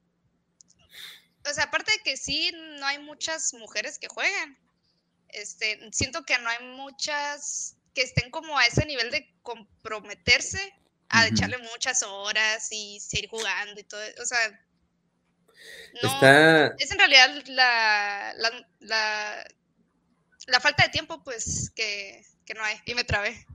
o sea, aparte de que sí, no hay muchas mujeres que jueguen, este, siento que no hay muchas que estén como a ese nivel de comprometerse a echarle muchas horas y seguir jugando y todo, o sea, no, Está. es en realidad la, la, la, la falta de tiempo, pues, que, que no hay. Y me trabé.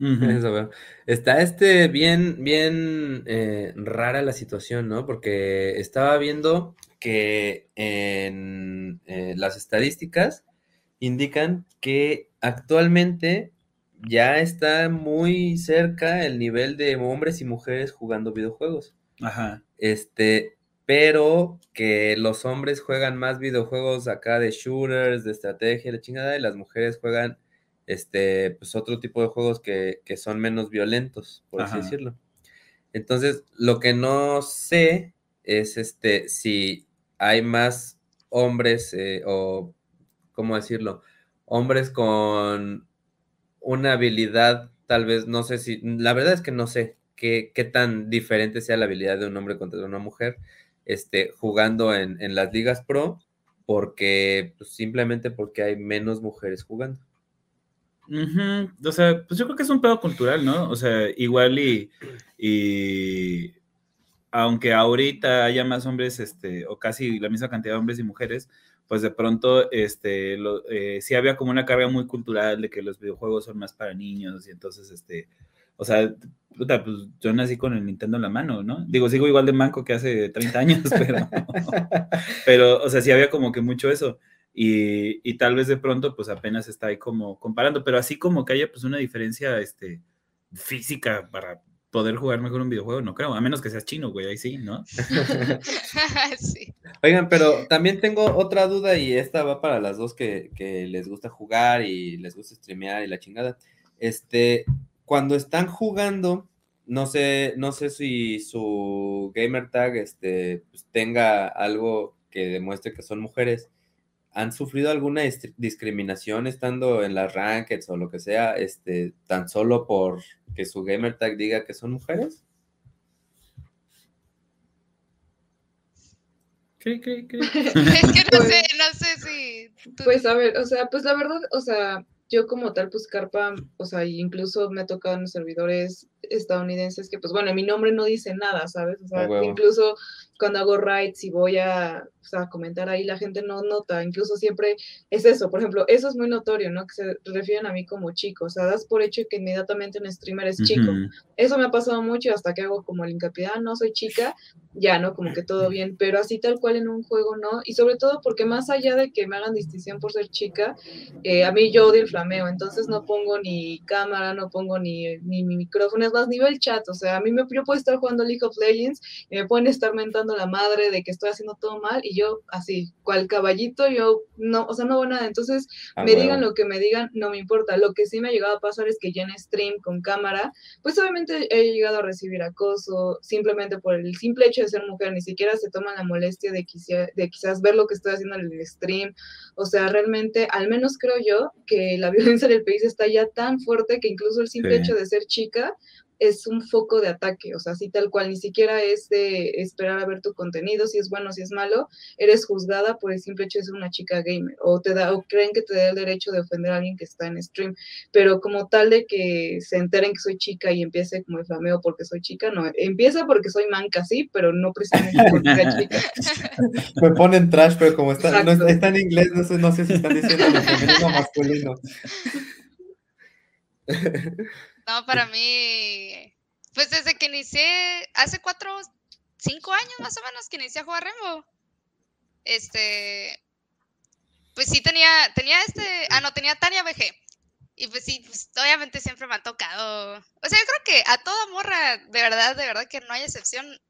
Ujú. Eso veo. Está este bien, bien eh, rara la situación, ¿no? Porque estaba viendo que en eh, las estadísticas indican que actualmente ya está muy cerca el nivel de hombres y mujeres jugando videojuegos. Ajá. Este, pero que los hombres juegan más videojuegos acá de shooters, de estrategia, la chingada, y las mujeres juegan este, pues otro tipo de juegos que, que son menos violentos, por así decirlo. Entonces, lo que no sé es este, si hay más hombres eh, o, ¿cómo decirlo? Hombres con una habilidad, tal vez, no sé si, la verdad es que no sé qué, tan diferente sea la habilidad de un hombre contra una mujer, este, jugando en, las ligas pro, porque, pues, simplemente porque hay menos mujeres jugando. Ujú, O sea, pues yo creo que es un pedo cultural, ¿no? O sea, igual y, y aunque ahorita haya más hombres, este, o casi la misma cantidad de hombres y mujeres, pues de pronto, este, eh, sí había como una carga muy cultural de que los videojuegos son más para niños y entonces, este, o sea, puta, pues yo nací con el Nintendo en la mano, ¿no? Digo, sigo igual de manco que hace 30 años, pero, pero, o sea, sí había como que mucho eso. Y, y, tal vez de pronto pues apenas está ahí como comparando, pero así como que haya pues una diferencia este, física para poder jugar mejor un videojuego, no creo, a menos que seas chino, güey, ahí sí, ¿no? sí. Oigan, pero también tengo otra duda y esta va para las dos que, que, les gusta jugar y les gusta streamear y la chingada. Este, cuando están jugando, no sé, no sé si su gamer tag este, pues, tenga algo que demuestre que son mujeres. ¿Han sufrido alguna discriminación estando en las rankeds o lo que sea, este, tan solo por que su gamer tag diga que son mujeres? ¿Qué, qué, qué? es que no sé, no sé si. tú- Pues a ver, o sea, pues la verdad, o sea, yo como tal, pues Carpa, o sea, incluso me ha tocado en los servidores estadounidenses que, pues bueno, mi nombre no dice nada, ¿sabes? O sea, incluso cuando hago raids y voy a, o sea, a comentar ahí, la gente no nota, incluso siempre es eso, por ejemplo, eso es muy notorio, ¿no? Que se refieren a mí como chico, o sea, das por hecho que inmediatamente un streamer es chico. Eso me ha pasado mucho hasta que hago como el hincapié, ah, no soy chica, ya, ¿no? Como que todo bien, pero así tal cual en un juego, ¿no? Y sobre todo porque más allá de que me hagan distinción por ser chica, eh, a mí yo odio el flameo, entonces no pongo ni cámara, no pongo ni, ni mi micrófono, es más, ni veo el chat, o sea, a mí me, yo puedo estar jugando League of Legends y me pueden estar mentando la madre de que estoy haciendo todo mal y yo así, cual caballito, yo no, o sea, no hago nada, entonces Ah, me huevo. digan lo que me digan, no me importa. Lo que sí me ha llegado a pasar es que ya en stream con cámara, pues obviamente he llegado a recibir acoso simplemente por el simple hecho de ser mujer, ni siquiera se toman la molestia de, quizá- de quizás ver lo que estoy haciendo en el stream. O sea, realmente, al menos creo yo que la violencia en el país está ya tan fuerte que incluso el simple Sí. hecho de ser chica es un foco de ataque, o sea, así tal cual, ni siquiera es de esperar a ver tu contenido, si es bueno, si es malo, eres juzgada por el simple hecho de ser una chica gamer, o te da, o creen que te da el derecho de ofender a alguien que está en stream, pero como tal de que se enteren que soy chica y empiece como el flameo porque soy chica, no, empieza porque soy manca, sí, pero no precisamente porque sea chica. Me ponen trash, pero como está, no está en inglés, no sé, no sé si están diciendo lo femenino o masculino. No, para mí, pues desde que inicié, hace cuatro, cinco años más o menos que inicié a jugar Rainbow, este, pues sí tenía, tenía este, ah, no, tenía Tania BG. Y pues sí, pues obviamente siempre me ha tocado. O sea, yo creo que a toda morra, de verdad, de verdad que no hay excepción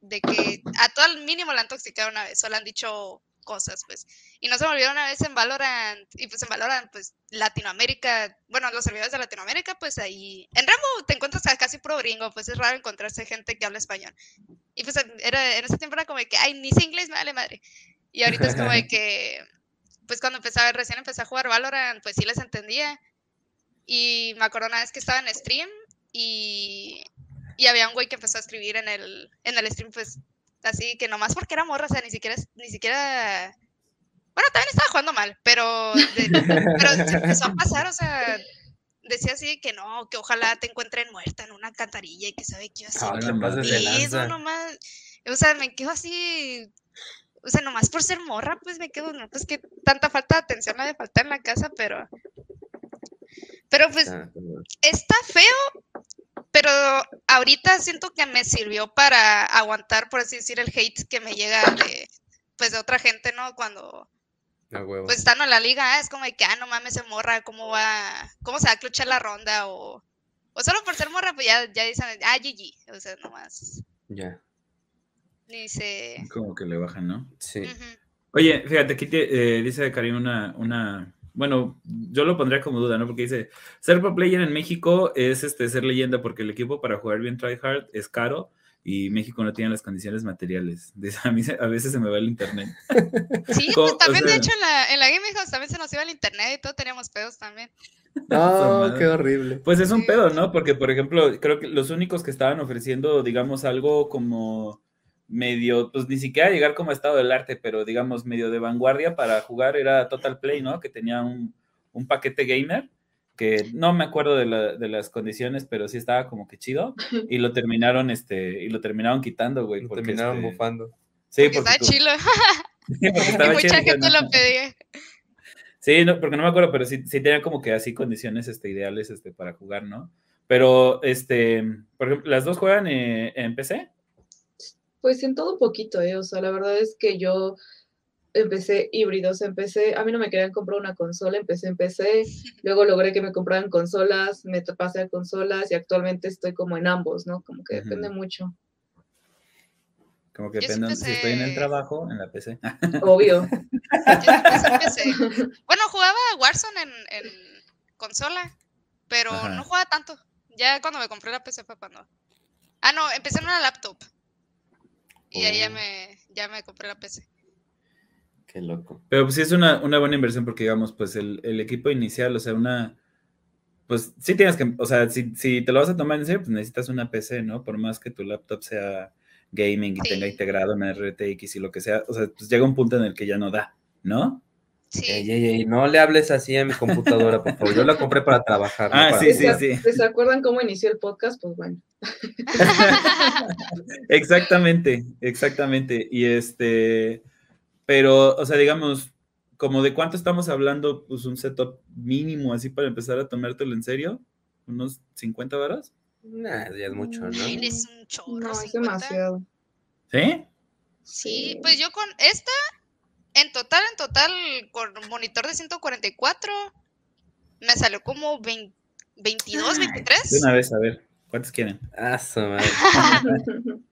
de que a todo el mínimo la han toxicado una vez o le han dicho cosas, pues. Y no se me olvidó una vez en Valorant, y pues en Valorant, pues Latinoamérica, bueno, los servidores de Latinoamérica, pues ahí, en Rainbow te encuentras a casi puro gringo, pues es raro encontrarse gente que habla español. Y pues era, en ese tiempo era como de que, ay, ni sé inglés, me vale madre. Y ahorita es como de que, pues cuando empezaba, recién empecé a jugar Valorant, pues sí les entendía. Y me acuerdo una vez que estaba en stream y, y había un güey que empezó a escribir en el, en el stream, pues así que nomás porque era morra, o sea, ni siquiera, ni siquiera, bueno, también estaba jugando mal, pero, de- pero se empezó a pasar, o sea, decía así que no, que ojalá te encuentren muerta en una cantarilla y que sabe que yo así, Ah, te te pases pases de "¿Qué? Eso lanza. nomás, o sea, me quedo así, o sea, nomás por ser morra, pues me quedo, no, pues que tanta falta de atención ha de faltar en la casa, pero. Pero pues Ah, está feo, pero ahorita siento que me sirvió para aguantar, por así decir, el hate que me llega de, pues, de otra gente, ¿no? Cuando, a huevo. pues, están en la liga, ah, es como de que, ah, no mames, se morra, ¿cómo va, cómo se va a cluchar la ronda? O, o solo por ser morra, pues ya, ya dicen, ah, GG, o sea, nomás, Ya, ni se... Como que le bajan, ¿no? sí. Oye, fíjate, aquí te- eh, dice Karim una, una, bueno, yo lo pondría como duda, ¿no? Porque dice, ser pro player en México es este, ser leyenda porque el equipo para jugar bien tryhard es caro y México no tiene las condiciones materiales. Dice, a mí se- a veces se me va el internet. Sí, pues o también, de hecho, en la, en la Game House también se nos iba el internet y todo teníamos pedos también. No, qué horrible. Pues es un Sí. pedo, ¿no? Porque, por ejemplo, creo que los únicos que estaban ofreciendo, digamos, algo como medio, pues ni siquiera llegar como estado del arte, pero digamos, medio de vanguardia para jugar era Total Play, ¿no? Que tenía un, un paquete gamer, que no me acuerdo de, la- de las condiciones, pero sí estaba como que chido, y lo terminaron, este, y lo terminaron quitando, güey. Lo porque, terminaron este, bufando. Sí, Porque tu- chilo. sí, porque Y mucha chido, gente dijeron, lo pedía. Sí, no, porque no me acuerdo, pero sí, sí tenía como que así condiciones este, ideales este, para jugar, ¿no? Pero, este, por ejemplo, ¿las dos juegan eh, en PC? Pues en todo un poquito, ¿eh? O sea, la verdad es que yo empecé híbridos, empecé, a mí no me querían comprar una consola, empecé en PC, luego logré que me compraran consolas, me pasé a consolas y actualmente estoy como en ambos, ¿no? Como que depende mucho, Como que depende, si estoy en el empecé- trabajo, en la PC. obvio. Yo empecé en PC. Bueno, jugaba Warzone en, en consola, pero Ajá. no jugaba tanto. Ya cuando me compré la PC fue cuando. Ah, no, empecé en una laptop. Y ahí ya me, ya me compré la PC. Qué loco. Pero pues sí es una, una buena inversión porque, digamos, pues el, el equipo inicial, o sea, una... Pues sí tienes que, o sea, si, si te lo vas a tomar en serio, pues necesitas una PC, ¿no? Por más que tu laptop sea gaming y Sí. tenga integrado una RTX y lo que sea, o sea, pues llega un punto en el que ya no da, ¿no? Sí. Ey, ey, ey, no le hables así a mi computadora, por favor. Yo la compré para trabajar. Ah, sí, ¿Se, sí, sí. ¿Se acuerdan cómo inició el podcast? Pues bueno. Exactamente, exactamente. Y este, pero, o sea, digamos, como de cuánto estamos hablando, pues un setup mínimo así para empezar a tomártelo en serio, unos 50 varas. Nah, ya es mucho, ¿no? Ay, es un chorro. No, es 50. demasiado. ¿Sí? Sí, pues yo con esta, en total, en total, con monitor de 144, me salió como 20 22, De 23. una vez, a ver, ¿cuántos quieren? Ah, su madre.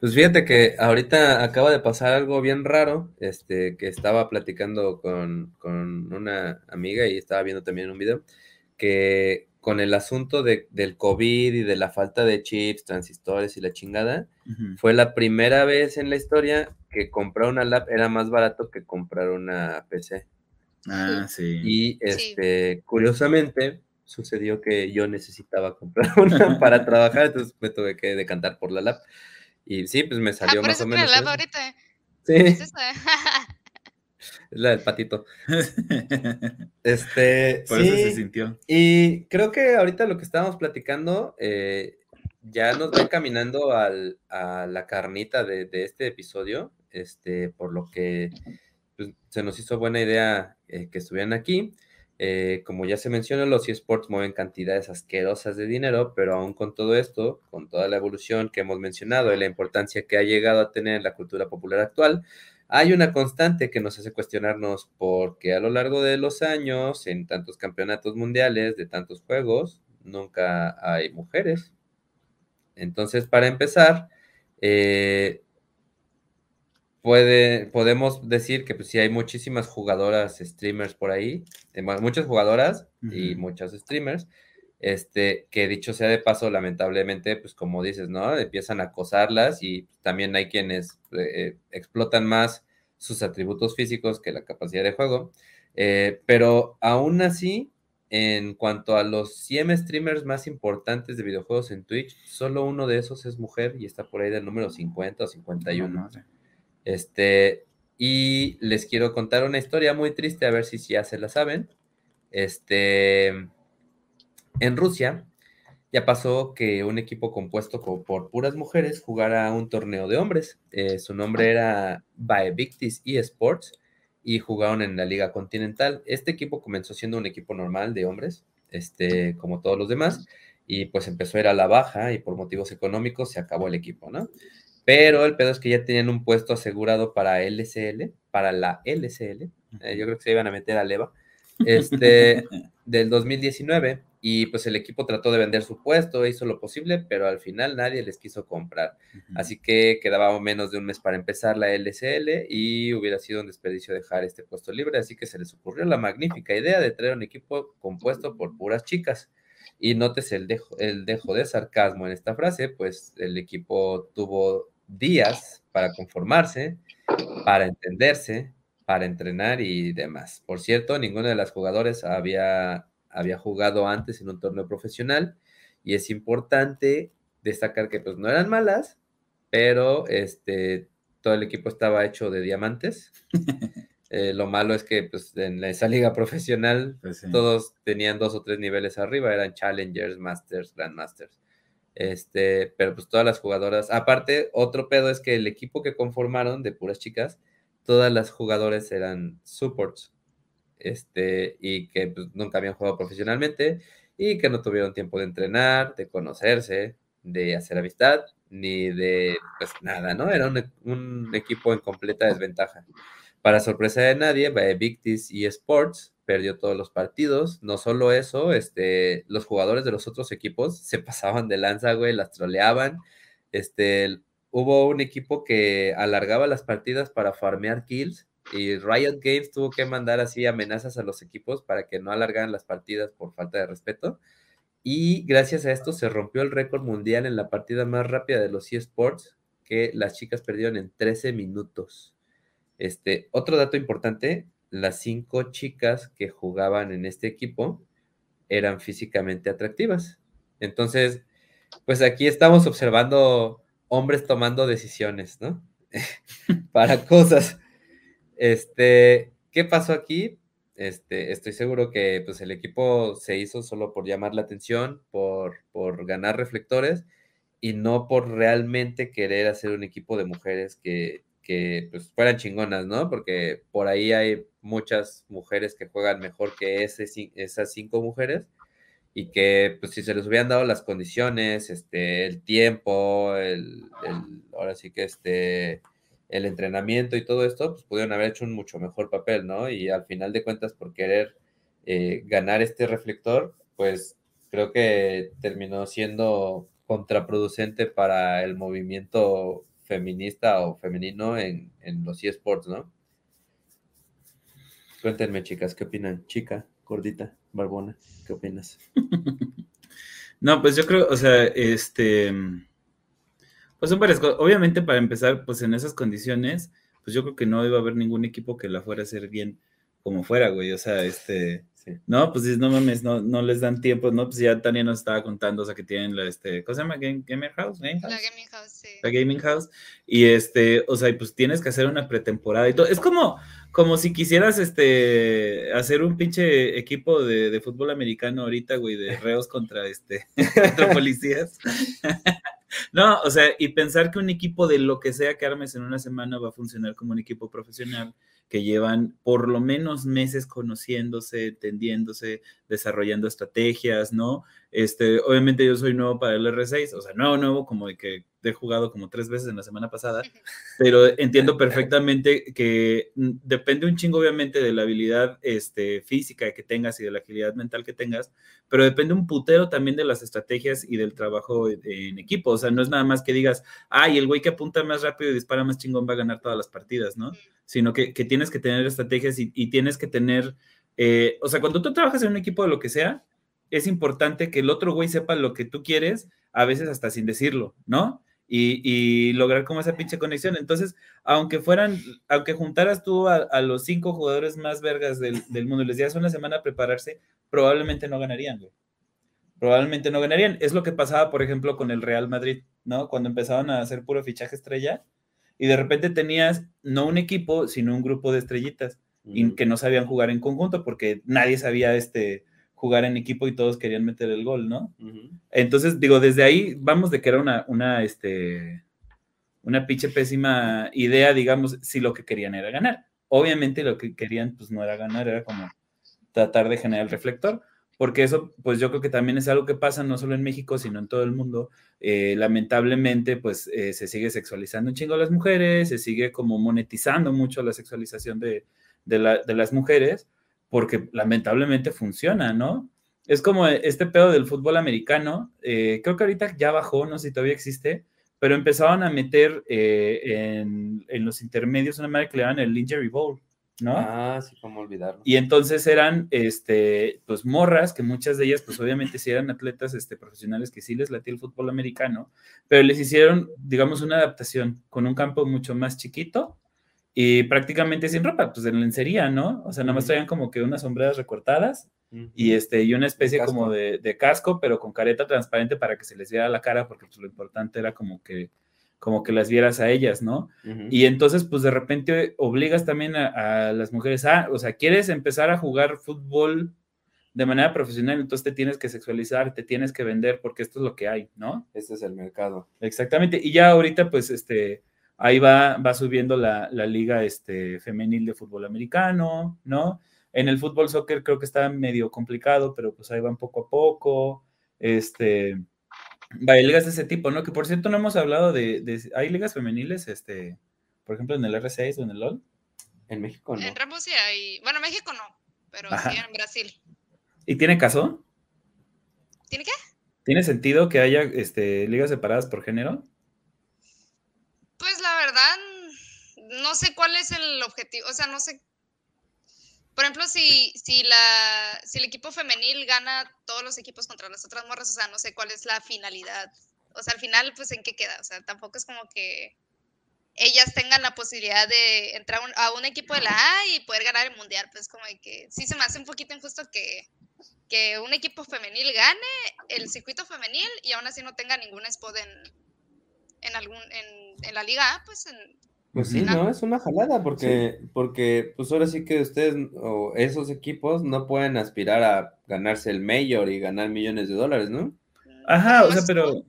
Pues fíjate que ahorita acaba de pasar algo bien raro, este, que estaba platicando con, con una amiga y estaba viendo también un video, que con el asunto de- del COVID y de la falta de chips, transistores y la chingada, fue la primera vez en la historia que comprar una lap era más barato que comprar una PC. Ah, sí. Y este, curiosamente, sucedió que yo necesitaba comprar una para trabajar, entonces me tuve que decantar por la lap. Y sí, pues me Ah, salió por más eso o menos. la eso. ahorita. Sí, Es es la del patito. Este, Por eso se sí, sintió. y creo que ahorita lo que estábamos platicando eh, ya nos va encaminando al, a la carnita de, de este episodio, este, por lo que pues, se nos hizo buena idea eh, que estuvieran aquí. Eh, como ya se mencionó, los eSports mueven cantidades asquerosas de dinero, pero aún con todo esto, con toda la evolución que hemos mencionado y la importancia que ha llegado a tener la cultura popular actual, hay una constante que nos hace cuestionarnos porque a lo largo de los años, en tantos campeonatos mundiales, de tantos juegos, nunca hay mujeres. Entonces, para empezar, eh, puede, podemos decir que pues, sí hay muchísimas jugadoras, streamers por ahí, mu- muchas jugadoras y Ujú. muchos streamers, este, que dicho sea de paso, lamentablemente, pues como dices, ¿no? Empiezan a acosarlas y también hay quienes eh, explotan más sus atributos físicos que la capacidad de juego, eh, pero aún así, en cuanto a los 100 streamers más importantes de videojuegos en Twitch, solo uno de esos es mujer y está por ahí del número 50 o 51. No, madre. Este, y les quiero contar una historia muy triste, a ver si ya se la saben. Este, en Rusia ya pasó que un equipo compuesto por puras mujeres jugara un torneo de hombres. Eh, su nombre era Victis eSports y jugaron en la Liga Continental. Este equipo comenzó siendo un equipo normal de hombres, este, como todos los demás, y pues empezó a ir a la baja y por motivos económicos se acabó el equipo, ¿no? Pero el pedo es que ya tenían un puesto asegurado para LCL, para la LCL. Eh, yo creo que se iban a meter a Leva. Este, del 2019 y pues el equipo trató de vender su puesto, hizo lo posible, pero al final nadie les quiso comprar. Así que quedaba menos de un mes para empezar la LCL y hubiera sido un desperdicio dejar este puesto libre, así que se les ocurrió la magnífica idea de traer un equipo compuesto por puras chicas. Y nótese el dejo, el dejo de sarcasmo en esta frase, pues el equipo tuvo días para conformarse, para entenderse, para entrenar y demás. Por cierto, ninguno de las jugadores había había jugado antes en un torneo profesional y es importante destacar que pues no eran malas, pero este, todo el equipo estaba hecho de diamantes. Eh, lo malo es que pues, en esa liga profesional pues todos tenían dos o tres niveles arriba, eran challengers, masters, grandmasters. Este, pero pues todas las jugadoras, aparte, otro pedo es que el equipo que conformaron de puras chicas, todas las jugadoras eran supports este, y que pues, nunca habían jugado profesionalmente y que no tuvieron tiempo de entrenar, de conocerse, de hacer amistad, ni de pues nada, ¿no? Era un, equipo en completa desventaja. Para sorpresa de nadie, Victis y Sports perdió todos los partidos. No solo eso, este, los jugadores de los otros equipos se pasaban de lanza, güey, las troleaban. Este, hubo un equipo que alargaba las partidas para farmear kills y Riot Games tuvo que mandar así amenazas a los equipos para que no alargaran las partidas por falta de respeto. Y gracias a esto se rompió el récord mundial en la partida más rápida de los eSports, que las chicas perdieron en 13 minutos. Este, otro dato importante, las cinco chicas que jugaban en este equipo eran físicamente atractivas. Entonces, pues aquí estamos observando hombres tomando decisiones, ¿no? Para cosas. Este, ¿qué pasó aquí? Este, estoy seguro que pues, el equipo se hizo solo por llamar la atención, por, por ganar reflectores y no por realmente querer hacer un equipo de mujeres que, que pues, fueran chingonas, ¿no? Porque por ahí hay muchas mujeres que juegan mejor que ese, esas cinco mujeres y que pues si se les hubieran dado las condiciones, este, el tiempo, el, el ahora sí que este, el entrenamiento y todo esto, pues pudieron haber hecho un mucho mejor papel, ¿no? Y al final de cuentas, por querer eh, ganar este reflector, pues creo que terminó siendo contraproducente para el movimiento feminista o femenino en, en los eSports, ¿no? Cuéntenme, chicas, ¿qué opinan? Chica, gordita, barbona, ¿qué opinas? no, pues yo creo, o sea, este pues son varias cosas. Obviamente, para empezar, pues en esas condiciones, pues yo creo que no iba a haber ningún equipo que la fuera a hacer bien como fuera, güey. O sea, este. No, pues no mames, no, no les dan tiempo, ¿no? Pues ya Tania nos estaba contando, o sea, que tienen la, este, ¿cómo se llama? Gamer House, La Gaming House, sí. La Gaming House. Y este, o sea, pues tienes que hacer una pretemporada y todo. Es como, como si quisieras, este, hacer un pinche equipo de, de fútbol americano ahorita, güey, de reos contra, este, contra policías. No, o sea, y pensar que un equipo de lo que sea que armes en una semana va a funcionar como un equipo profesional que llevan por lo menos meses conociéndose, tendiéndose, desarrollando estrategias, ¿no? Este, obviamente yo soy nuevo para el R6, o sea, nuevo, nuevo, como de que he jugado como tres veces en la semana pasada, pero entiendo perfectamente que depende un chingo, obviamente, de la habilidad este, física que tengas y de la agilidad mental que tengas, pero depende un putero también de las estrategias y del trabajo en equipo. O sea, no es nada más que digas, ay, el güey que apunta más rápido y dispara más chingón va a ganar todas las partidas, ¿no? Sino que, tienes que tener estrategias y, tienes que tener, eh, o sea, cuando tú trabajas en un equipo de lo que sea, es importante que el otro güey sepa lo que tú quieres, a veces hasta sin decirlo, ¿no? y, lograr como esa pinche conexión. Entonces, aunque fueran, aunque juntaras tú a, los cinco jugadores más vergas del, mundo y les dieras una semana a prepararse, probablemente no ganarían, güey. Probablemente no ganarían. Es lo que pasaba, por ejemplo, con el Real Madrid, ¿no? Cuando empezaban a hacer puro fichaje estrella y de repente tenías no un equipo, sino un grupo de estrellitas y que no sabían jugar en conjunto porque nadie sabía este jugar en equipo y todos querían meter el gol, ¿no? Entonces, digo, desde ahí vamos de que era una, una, este, una pinche pésima idea, digamos, si lo que querían era ganar. Obviamente lo que querían, pues no era ganar, era como tratar de generar el reflector, porque eso, pues yo creo que también es algo que pasa no solo en México, sino en todo el mundo. Eh, lamentablemente, pues eh, se sigue sexualizando un chingo a las mujeres, se sigue como monetizando mucho la sexualización de, de las mujeres, porque lamentablemente funciona, ¿no? Es como este pedo del fútbol americano, eh, creo que ahorita ya bajó, no sé si todavía existe, pero empezaban a meter eh, en, los intermedios una madre que le daban el Injury Bowl, ¿no? Ah, sí, cómo olvidarlo. Y entonces eran, este, pues morras, que muchas de ellas, pues obviamente sí eran atletas este, profesionales que sí les latía el fútbol americano, pero les hicieron, digamos, una adaptación con un campo mucho más chiquito y prácticamente sin ropa, pues en lencería, ¿no? O sea, nada más traían como que unas sombreras recortadas y, este, y una especie como de, de, casco, pero con careta transparente para que se les viera la cara, porque pues, lo importante era como que, como que las vieras a ellas, ¿no? Y entonces, pues de repente obligas también a, a, las mujeres, ah, o sea, quieres empezar a jugar fútbol de manera profesional, entonces te tienes que sexualizar, te tienes que vender, porque esto es lo que hay, ¿no? Este es el mercado. Exactamente. Y ya ahorita, pues, este ahí va, va subiendo la, liga este, femenil de fútbol americano, ¿no? En el fútbol soccer creo que está medio complicado, pero pues ahí van poco a poco. Este, vaya, ligas de ese tipo, ¿no? Que por cierto no hemos hablado de, ¿hay ligas femeniles, este, por ejemplo, en el R6 o en el LOL? En México no. En Ramos sí hay, bueno, México no, pero sí en Brasil. ¿Y tiene caso? ¿Tiene qué? ¿Tiene sentido que haya este, ligas separadas por género? Pues la verdad, no sé cuál es el objetivo, o sea, no sé. Por ejemplo, si, si, la, si el equipo femenil gana todos los equipos contra las otras morras, o sea, no sé cuál es la finalidad. O sea, al final, pues, ¿en qué queda? O sea, tampoco es como que ellas tengan la posibilidad de entrar a un equipo de la A y poder ganar el mundial. Pues como que sí se me hace un poquito injusto que, que un equipo femenil gane el circuito femenil y aún así no tenga ningún spot en, en algún en, la liga pues en, pues sí, no, es una jalada porque, porque pues ahora sí que ustedes o esos equipos no pueden aspirar a ganarse el mayor y ganar millones de dólares, ¿no? Ajá, o sea, pero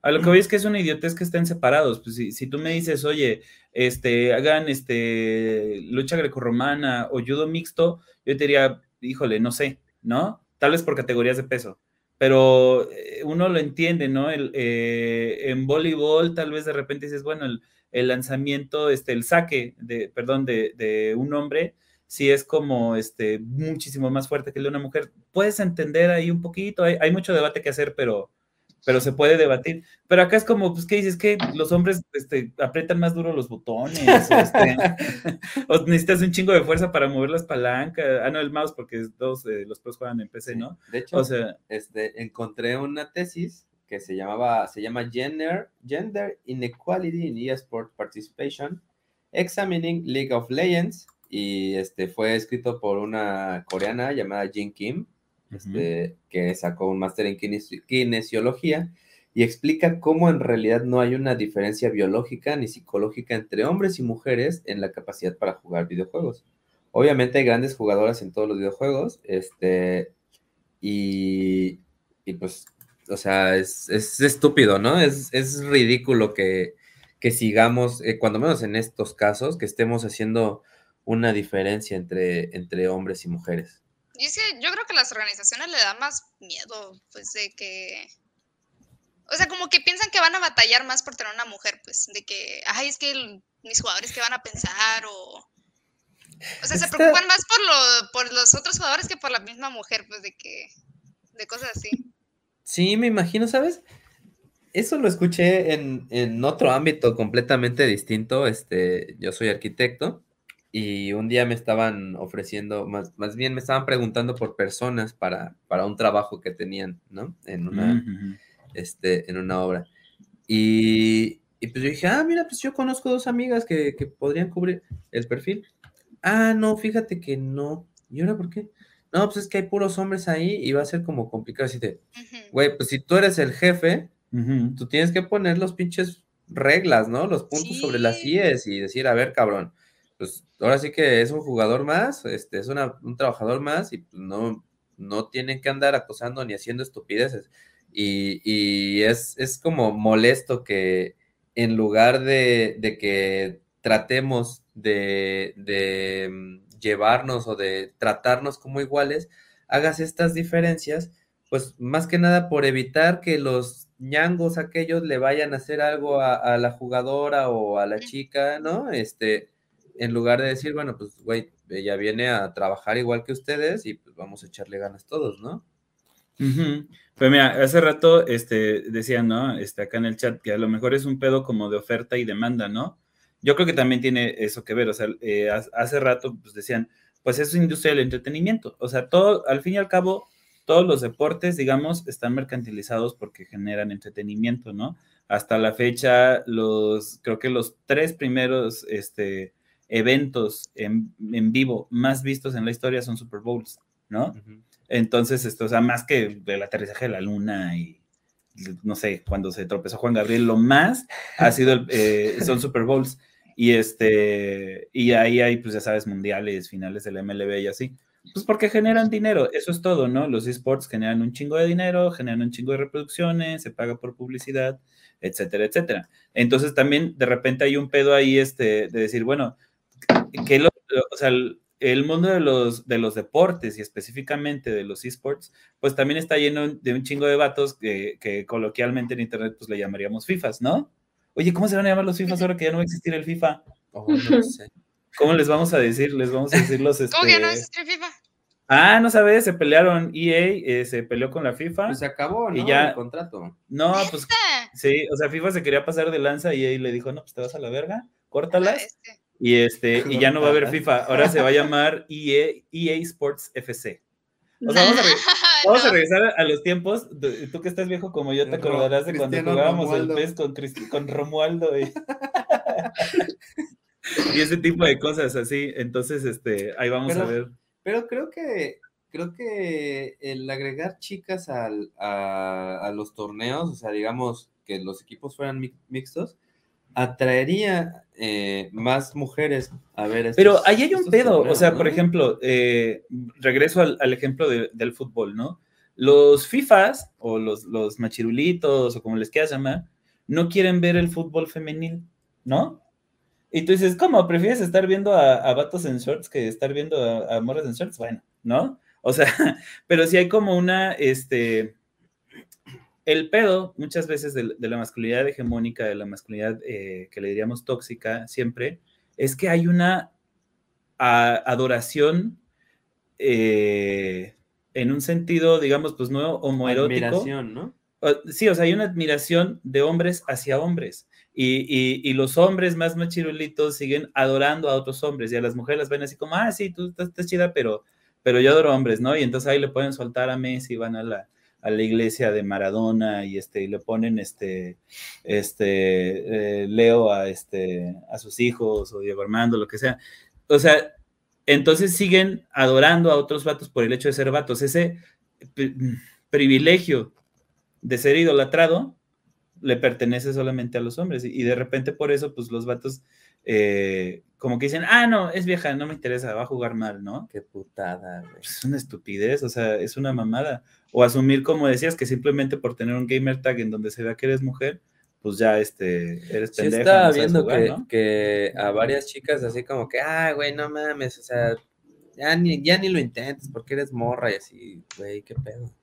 a lo que voy es que es una idiotez que estén separados. Pues si, si tú me dices, oye, este, hagan este lucha grecorromana o judo mixto, yo te diría, híjole, no sé, ¿no? Tal vez por categorías de peso pero eh, uno lo entiende, ¿no? El, eh, en voleibol tal vez de repente dices, bueno, el, el lanzamiento, este, el saque de, perdón, de, un hombre, sí es como este, muchísimo más fuerte que el de una mujer. Puedes entender ahí un poquito, hay, hay mucho debate que hacer, pero, pero se puede debatir. Pero acá es como, pues, ¿qué dices? Que los hombres este, aprietan más duro los botones, o, este, necesitas un chingo de fuerza para mover las palancas. Ah, no, el mouse, porque todos eh, los pros juegan en PC, ¿no? De hecho, o sea, este, encontré una tesis que se llamaba, se llama Gender, Gender Inequality in eSport Participation, Examining League of Legends, y este fue escrito por una coreana llamada Jin Kim este, que sacó un máster en kinesiología y explica cómo en realidad no hay una diferencia biológica ni psicológica entre hombres y mujeres en la capacidad para jugar videojuegos. Obviamente hay grandes jugadoras en todos los videojuegos, este, y, pues, o sea, es, estúpido, ¿no? Es, ridículo que, que sigamos, eh, cuando menos en estos casos, que estemos haciendo una diferencia entre, entre hombres y mujeres. Y es que yo creo que a las organizaciones le da más miedo, pues, de que. O sea, como que piensan que van a batallar más por tener una mujer, pues, de que, ay, es que mis jugadores qué van a pensar, o. O sea, se preocupan más por, lo, por los otros jugadores que por la misma mujer, pues, de que. de cosas así. Sí, me imagino, ¿sabes? Eso lo escuché en, en otro ámbito completamente distinto. Este, yo soy arquitecto y un día me estaban ofreciendo, más, más bien me estaban preguntando por personas para, para un trabajo que tenían, ¿no? En una, este, en una obra. Y, y, pues yo dije, ah, mira, pues yo conozco dos amigas que, que, podrían cubrir el perfil. Ah, no, fíjate que no. ¿Y ahora por qué? No, pues es que hay puros hombres ahí y va a ser como complicado. Así de, güey, pues si tú eres el jefe, tú tienes que poner los pinches reglas, ¿no? Los puntos sobre las IES y decir, a ver, cabrón, pues ahora sí que es un jugador más, este, es un trabajador más y pues, no, no tienen que andar acosando ni haciendo estupideces. Y, es, es, como molesto que en lugar de, de que tratemos de, de, mm, llevarnos o de tratarnos como iguales, hagas estas diferencias, pues más que nada por evitar que los ñangos aquellos le vayan a hacer algo a, la jugadora o a la chica, ¿no? Este, en lugar de decir, bueno, pues, güey, ella viene a trabajar igual que ustedes y pues vamos a echarle ganas todos, ¿no? Pues mira, hace rato este, decían, ¿no? Este, acá en el chat, que a lo mejor es un pedo como de oferta y demanda, ¿no? Yo creo que también tiene eso que ver, o sea, eh, hace rato pues decían, pues es industria del entretenimiento, o sea, todo, al fin y al cabo, todos los deportes, digamos, están mercantilizados porque generan entretenimiento, ¿no? Hasta la fecha, los, creo que los tres primeros este, eventos en, vivo más vistos en la historia son Super Bowls, ¿no? Entonces, esto, o sea, más que el aterrizaje de la luna y no sé, cuando se tropezó Juan Gabriel, lo más ha sido, eh, son Super Bowls. Y este, y ahí hay, pues ya sabes, mundiales, finales del MLB y así. Pues porque generan dinero, eso es todo, ¿no? Los esports generan un chingo de dinero, generan un chingo de reproducciones, se paga por publicidad, etcétera, etcétera. Entonces también de repente hay un pedo ahí este, de decir, bueno, que lo, o sea, el, mundo de los, de los deportes y específicamente de los esports, pues también está lleno de un chingo de vatos que, que coloquialmente en internet pues le llamaríamos FIFAs, ¿no? Oye, ¿cómo se van a llamar los FIFAs ahora que ya no va a existir el FIFA? Oh, no sé. ¿Cómo les vamos a decir? Les vamos a decir los. ¿Cómo que no es este, FIFA? Ah, no sabes, se pelearon. EA eh, se peleó con la FIFA. Pues se acabó, ¿no? Y ya... el contrato. No, pues. Sí, o sea, FIFA se quería pasar de lanza y EA le dijo, no, pues te vas a la verga, córtalas. Este. Y este, y ya no va a haber FIFA. Ahora se va a llamar EA, EA Sports FC. O sea, vamos a, regresar a los tiempos. Tú que estás viejo como yo, te acordarás de cuando jugábamos el PES con, con Romualdo. Y... y ese tipo de cosas así. Entonces, este, ahí vamos a ver. Pero creo que creo que el agregar chicas al, a, los torneos, o sea, digamos que los equipos fueran mixtos, atraería eh, más mujeres a ver. Pero ahí hay un pedo, o sea, por ejemplo, eh, regreso al, ejemplo del fútbol, ¿no? Los FIFAs o los, los machirulitos o como les quieras llamar, no quieren ver el fútbol femenil, ¿no? Y tú dices, ¿cómo? ¿Prefieres estar viendo a, vatos en shorts que estar viendo a, a morras en shorts? Bueno, ¿no? O sea, pero si hay como una, este, el pedo muchas veces de, la masculinidad hegemónica, de la masculinidad eh, que le diríamos tóxica siempre, es que hay una adoración eh, en un sentido, digamos, pues no homoerótico. Admiración, ¿no? Sí, o sea, hay una admiración de hombres hacia hombres. Y, los hombres más machirulitos siguen adorando a otros hombres y a las mujeres las ven así como, ah, sí, tú estás, chida, pero, pero yo adoro hombres, ¿no? Y entonces ahí le pueden soltar a Messi, van a la, a la iglesia de Maradona y este y le ponen este este eh, Leo a este a sus hijos o Diego Armando lo que sea o sea entonces siguen adorando a otros vatos por el hecho de ser vatos ese privilegio de ser idolatrado le pertenece solamente a los hombres y, de repente por eso pues los vatos eh, como que dicen, ah, no, es vieja, no me interesa, va a jugar mal, ¿no? Qué putada, güey. Pues, es una estupidez, o sea, es una mamada. O asumir, como decías, que simplemente por tener un gamer tag en donde se vea que eres mujer, pues ya este, eres pendeja. Sí estaba viendo que, que, a varias chicas así como que, ah, güey, no mames, o sea, ya ni, ya ni lo intentes porque eres morra y así, güey, qué pedo.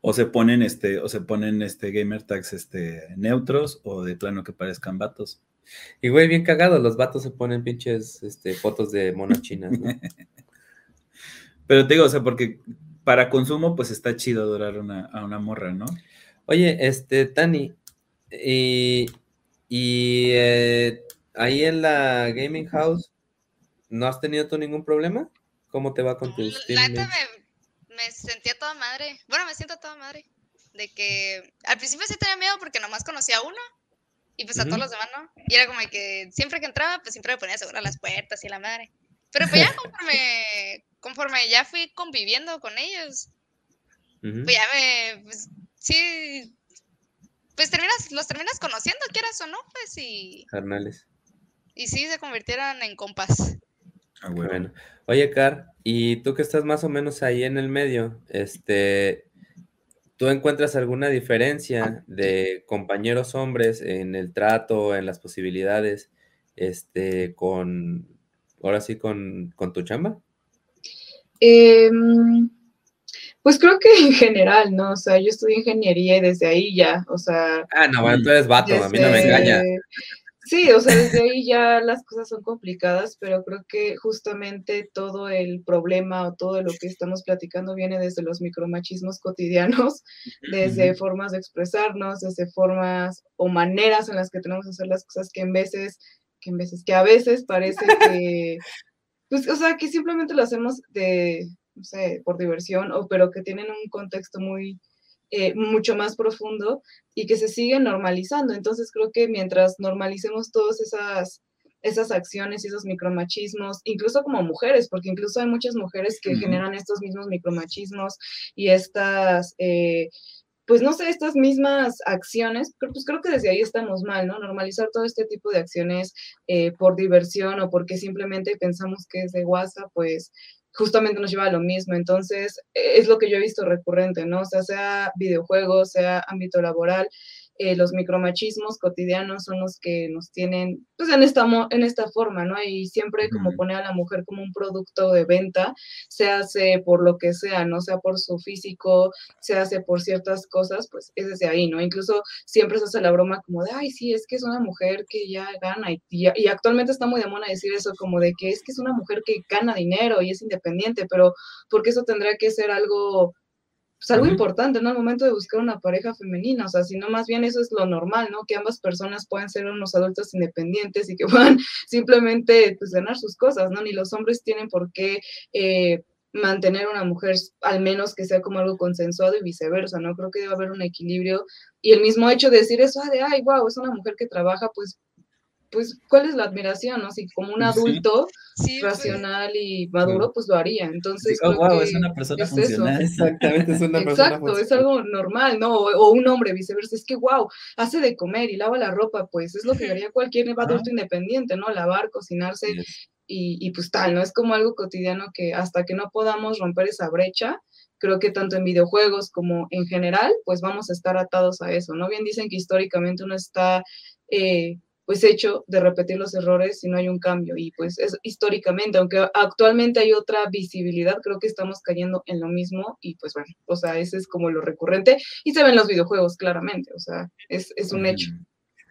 O se ponen este, o se ponen este gamer tags este, neutros o de plano que parezcan vatos. Y güey, bien cagado, los vatos se ponen pinches este, fotos de monas chinas, ¿no? Pero te digo, o sea, porque para consumo, pues está chido adorar a una morra, ¿no? Oye, este, Tani, y, y eh, ahí en la gaming house, ¿no has tenido tú ningún problema? ¿Cómo te va con tus La me, me sentía toda madre. Bueno, me siento toda madre. De que al principio sí tenía miedo porque nomás conocía a uno y pues a todos los demás, ¿no? Y era como que siempre que entraba, pues siempre me ponía segura las puertas y la madre. Pero pues ya conforme, conforme ya fui conviviendo con ellos, pues ya me, pues sí, pues terminas, los terminas conociendo, quieras o no, pues y... Carnales. Y sí, se convirtieron en compas. Ah, bueno. Bueno, oye, Car, y tú que estás más o menos ahí en el medio, este, ¿tú encuentras alguna diferencia de compañeros hombres en el trato, en las posibilidades, este, con, ahora sí, con, con tu chamba? Em, pues creo que en general, ¿no? O sea, yo estudié ingeniería y desde ahí ya, o sea, Ah, no, bueno, tú eres vato, a mí no me engaña. Sí, o sea, desde ahí ya las cosas son complicadas, pero creo que justamente todo el problema o todo lo que estamos platicando viene desde los micromachismos cotidianos, desde formas de expresarnos, desde formas o maneras en las que tenemos que hacer las cosas que en veces, que en veces, que a veces parece que, pues, o sea, que simplemente lo hacemos de, no sé, por diversión, o pero que tienen un contexto muy, eh, mucho más profundo y que se siguen normalizando. Entonces creo que mientras normalicemos todas esas, esas acciones y esos micromachismos, incluso como mujeres, porque incluso hay muchas mujeres que generan estos mismos micromachismos y estas, eh, pues no sé, estas mismas acciones, pues creo que desde ahí estamos mal, ¿no? Normalizar todo este tipo de acciones eh, por diversión o porque simplemente pensamos que es de WhatsApp, pues justamente nos lleva a lo mismo. Entonces, eh, es lo que yo he visto recurrente, ¿no? O sea, sea videojuegos, sea ámbito laboral, eh, los micromachismos cotidianos son los que nos tienen, pues, en esta, mo- en esta forma, ¿no? Y siempre como poner a la mujer como un producto de venta, se hace por lo que sea, no sea por su físico, se hace por ciertas cosas, pues es desde ahí, ¿no? Incluso siempre se hace la broma como de, ay, sí, es que es una mujer que ya gana y, y, y actualmente está muy de moda decir eso, como de que es que es una mujer que gana dinero y es independiente, pero porque eso tendrá que ser algo pues algo importante, ¿no? Al momento de buscar una pareja femenina, o sea, si no, más bien eso es lo normal, ¿no? Que ambas personas puedan ser unos adultos independientes y que puedan simplemente, pues, ganar sus cosas, ¿no? Ni los hombres tienen por qué eh, mantener una mujer, al menos que sea como algo consensuado y viceversa, ¿no? Creo que debe haber un equilibrio y el mismo hecho de decir eso, ah, de, ay, wow, es una mujer que trabaja, pues, pues, ¿cuál es la admiración, no? Si como un adulto Sí, pues, racional y maduro, pues lo haría. Entonces, oh, creo wow, que es una persona es eso. funcional. Exactamente, es una persona Exacto, es algo normal, ¿no? O, o un hombre viceversa, es que wow, hace de comer y lava la ropa, pues es lo que haría cualquier adulto independiente, ¿no? Lavar, cocinarse Yes. y, y pues tal, ¿no? Es como algo cotidiano que hasta que no podamos romper esa brecha, creo que tanto en videojuegos como en general, pues vamos a estar atados a eso, ¿no? Bien dicen que históricamente uno está... eh, pues hecho de repetir los errores si no hay un cambio. Y pues es históricamente, aunque actualmente hay otra visibilidad, creo que estamos cayendo en lo mismo y pues bueno, o sea, ese es como lo recurrente y se ven en los videojuegos claramente, o sea, es, es un hecho.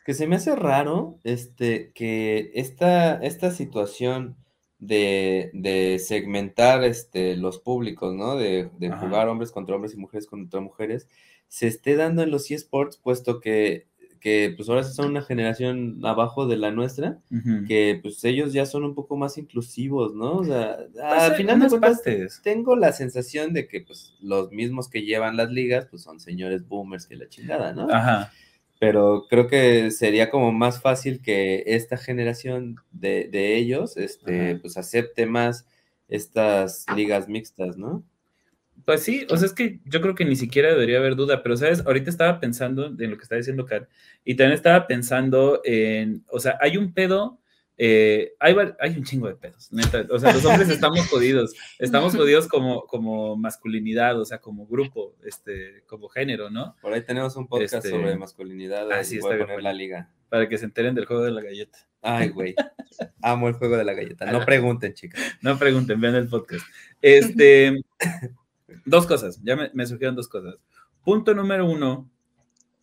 Que se me hace raro este, que esta, esta situación de, de segmentar este, los públicos, ¿no? De, de jugar hombres contra hombres y mujeres contra mujeres, se esté dando en los eSports, puesto que, que pues ahora son una generación abajo de la nuestra, que pues ellos ya son un poco más inclusivos, ¿no? O sea, Pues, al final de cuentas, partes. tengo la sensación de que pues los mismos que llevan las ligas, pues son señores boomers que la chingada, ¿no? Ajá. pero creo que sería como más fácil que esta generación de, de ellos este, Ajá. pues acepte más estas ligas mixtas, ¿no? Pues sí, o sea, es que yo creo que ni siquiera debería haber duda, pero sabes, ahorita estaba pensando en lo que está diciendo Kat, y también estaba pensando en, o sea, hay un pedo, eh, hay, un chingo de pedos, neta, o sea, los hombres estamos jodidos, estamos jodidos como, como masculinidad, o sea, como grupo, este, como género, ¿no? Por ahí tenemos un podcast Este, sobre masculinidad, ah, ahí sí, voy a está poner bueno. la liga. Para que se enteren del juego de la galleta. Ay, güey, amo el juego de la galleta, no pregunten, chicas. No pregunten, vean el podcast. Este, dos cosas, ya me, me surgieron dos cosas. Punto número uno,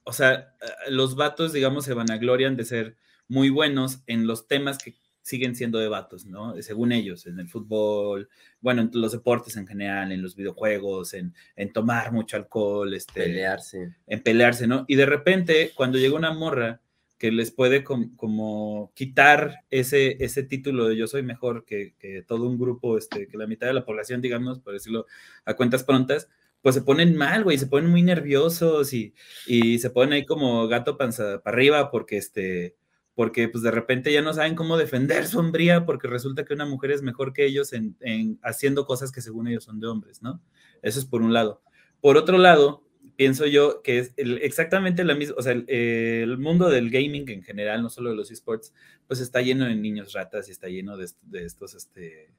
o sea, los vatos, digamos, se vanaglorian de ser muy buenos en los temas que siguen siendo de vatos, ¿no? Según ellos, en el fútbol, bueno, en los deportes en general, en los videojuegos, en, en tomar mucho alcohol, este, Pelearse. en pelearse, ¿no? Y de repente, cuando llega una morra que les puede com- como quitar ese, ese título de yo soy mejor que, que todo un grupo, este, que la mitad de la población, digamos, por decirlo a cuentas prontas, pues se ponen mal, güey, se ponen muy nerviosos y, y se ponen ahí como gato panza para arriba porque este porque pues de repente ya no saben cómo defender su hombría porque resulta que una mujer es mejor que ellos en, en haciendo cosas que según ellos son de hombres, ¿no? Eso es por un lado. Por otro lado, pienso yo que es exactamente la misma, o sea, el, mundo del gaming en general, no solo de los esports, pues está lleno de niños ratas y está lleno de, estos, este,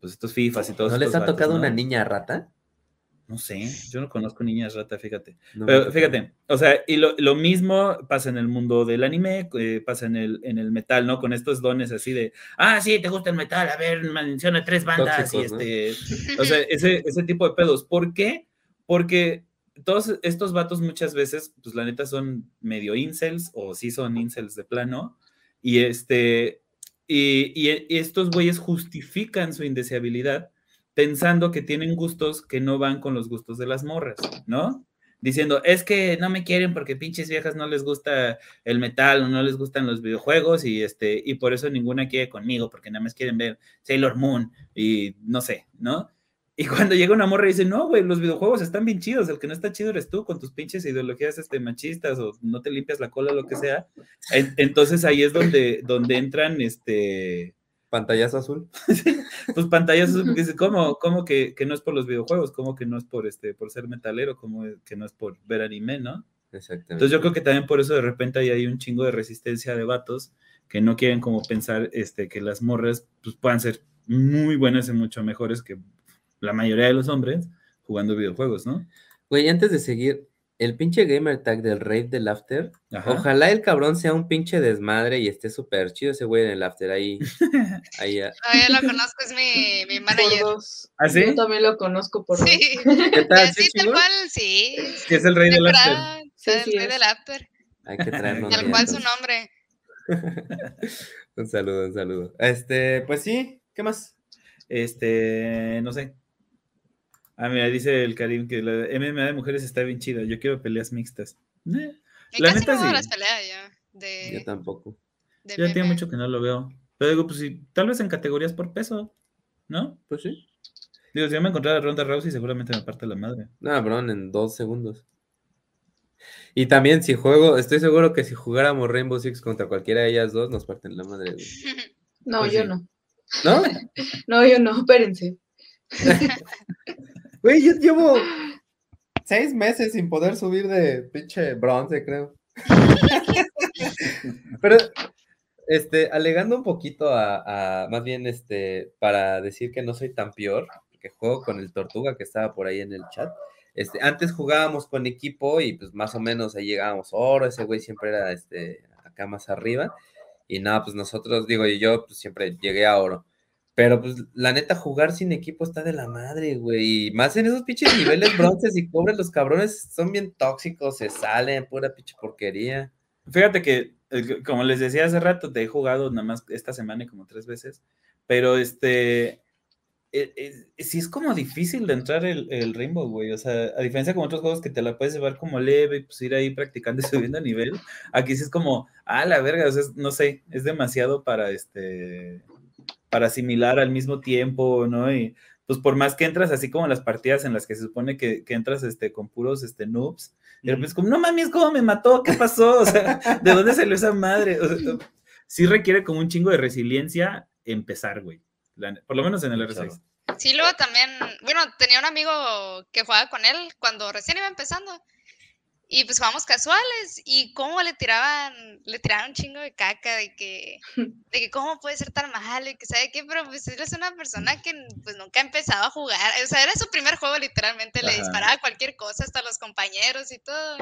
pues estos FIFAs y todos. ¿No les ha tocado una niña rata? No sé, yo no conozco niñas rata, fíjate. Pero fíjate, o sea, y lo, mismo pasa en el mundo del anime, eh, pasa en el, en el metal, ¿no? Con estos dones así de, ah, sí, te gusta el metal, a ver, menciona tres bandas y este, o sea, ese, ese tipo de pedos. ¿Por qué? Porque todos estos vatos muchas veces, pues la neta son medio incels o sí son incels de plano. Y este, y, y, estos güeyes justifican su indeseabilidad pensando que tienen gustos que no van con los gustos de las morras, ¿no? Diciendo, es que no me quieren porque pinches viejas no les gusta el metal o no les gustan los videojuegos y este, y por eso ninguna quiere conmigo, porque nada más quieren ver Sailor Moon y no sé, ¿no? Y cuando llega una morra y dice, no, güey, los videojuegos están bien chidos, el que no está chido eres tú con tus pinches ideologías este, machistas o no te limpias la cola, lo que sea. Entonces ahí es donde, donde entran, este... Pantallazo azul. pues pantallazo azul, porque dice, ¿cómo, cómo que, que, no es por los videojuegos? ¿Cómo que no es por, este, por ser metalero? ¿Cómo que no es por ver anime, no? Exactamente. Entonces yo creo que también por eso de repente ahí hay un chingo de resistencia de vatos que no quieren como pensar este, que las morras pues, puedan ser muy buenas y mucho mejores que la mayoría de los hombres jugando videojuegos, ¿no? Güey, antes de seguir, el pinche gamer tag del Rave del After, ojalá el cabrón sea un pinche desmadre y esté súper chido ese güey en el After ahí. ahí ah. ah lo conozco, es mi, mi manager. ¿Ah, sí? Yo también lo conozco por Sí. ¿Qué tal? Sí, tal cual, sí. ¿Qué es el Rey del After? Sí, el Rey del After. Hay que traerlo. Tal cual su nombre. un saludo, un saludo. Este, pues sí, ¿qué más? Este, no sé, Ah, mira, dice el Karim que la MMA de mujeres está bien chida. Yo quiero peleas mixtas. Eh, la casi neta no sí. las peleas ya. De, yo tampoco. Ya tiene mucho que no lo veo. Pero digo, pues sí, tal vez en categorías por peso, ¿no? Pues sí. Digo, si yo me encontrara Ronda Rousey, seguramente me parte la madre. No, bro, en dos segundos. Y también si juego, estoy seguro que si jugáramos Rainbow Six contra cualquiera de ellas dos, nos parten la madre. No, pues yo no. ¿No? no, yo no, espérense. Güey, yo llevo seis meses sin poder subir de pinche bronce, creo. Pero, este, alegando un poquito a, más bien, este, para decir que no soy tan peor, que juego con el Tortuga que estaba por ahí en el chat. Este, antes jugábamos con equipo y pues más o menos ahí llegábamos oro, ese güey siempre era este, acá más arriba. Y nada, pues nosotros, digo, y yo pues siempre llegué a oro. Pero pues la neta, jugar sin equipo está de la madre, güey. Y más en esos pinches niveles bronces y pobres, los cabrones son bien tóxicos, se salen, pura pinche porquería. Fíjate que, como les decía hace rato, te he jugado nada más esta semana como tres veces, pero este, e, e, sí es como difícil de entrar el, el, Rainbow, güey. O sea, a diferencia con otros juegos que te la puedes llevar como leve y pues ir ahí practicando y subiendo a nivel, aquí sí es como, ah, la verga, o sea, no sé, es demasiado para este para asimilar al mismo tiempo, ¿no? Y pues por más que entras así como en las partidas en las que se supone que, entras este, con puros este, noobs, y de como, no mames, ¿cómo me mató? ¿Qué pasó? O sea, ¿de dónde salió esa madre? sí requiere como un chingo de resiliencia empezar, güey. por lo menos en el R6. Sí, luego también, bueno, tenía un amigo que jugaba con él cuando recién iba empezando y pues jugamos casuales y cómo le tiraban, le tiraron un chingo de caca de que, de que cómo puede ser tan malo y que sabe qué, pero pues él es una persona que pues nunca ha empezado a jugar, o sea, era su primer juego literalmente, le disparaba cualquier cosa hasta los compañeros y todo.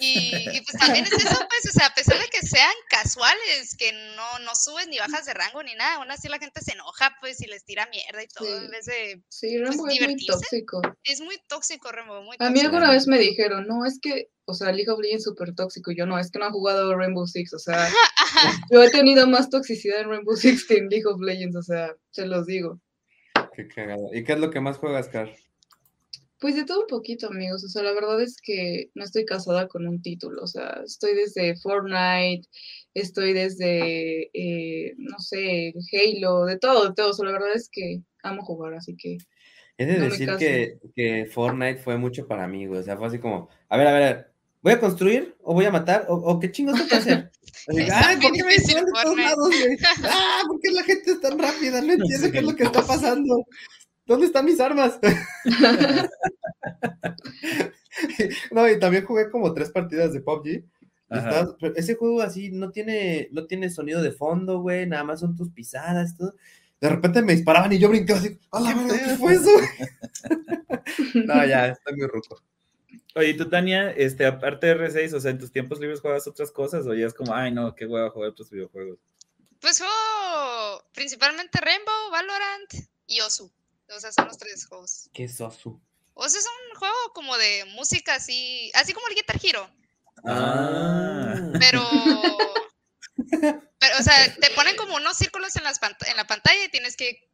Y, pues también es eso, pues, o sea, a pesar de que sean casuales, que no, no subes ni bajas de rango ni nada, aún así la gente se enoja, pues, y les tira mierda y todo, sí. en vez de Sí, pues, Rambo es muy tóxico. Es muy tóxico, Rainbow, muy A mí alguna vez me dijeron, no, es que, o sea, League of Legends es súper tóxico, yo no, es que no ha jugado Rainbow Six, o sea, yo he tenido más toxicidad en Rainbow Six que en League of Legends, o sea, se los digo. Qué cagado. ¿Y qué es lo que más juegas, Car? Pues de todo un poquito, amigos. O sea, la verdad es que no estoy casada con un título. O sea, estoy desde Fortnite, estoy desde, eh, no sé, Halo, de todo, de todo. O sea, la verdad es que amo jugar, así que. He de decir que, que, Fortnite fue mucho para mí, güey. O sea, fue así como, a ver, a ver, ¿voy a construir o voy a matar? ¿O, qué chingos tengo que hacer? Ay, ¿por qué me de todos lados, güey? Ah, ¿por qué la gente es tan rápida? No entiendo qué es lo que está pasando. ¿Dónde están mis armas? no, y también jugué como tres partidas de PUBG. Ajá. Estás- pero ese juego así no tiene, no tiene sonido de fondo, güey, nada más son tus pisadas, todo. De repente me disparaban y yo brincaba así, ¡a la verga, qué fue eso! no, ya, estoy muy ruco. Oye, ¿y tú, Tania, este, aparte de R6, o sea, en tus tiempos libres juegas otras cosas o ya es como, ay, no, qué hueva jugar otros videojuegos? Pues juego principalmente Rainbow, Valorant y Osu. O sea, son los tres juegos. Qué sosu. Osu es un juego como de música así, así como el Guitar Hero, Ah. pero... pero, o sea, te ponen como unos círculos en, las pant- en la pantalla y tienes que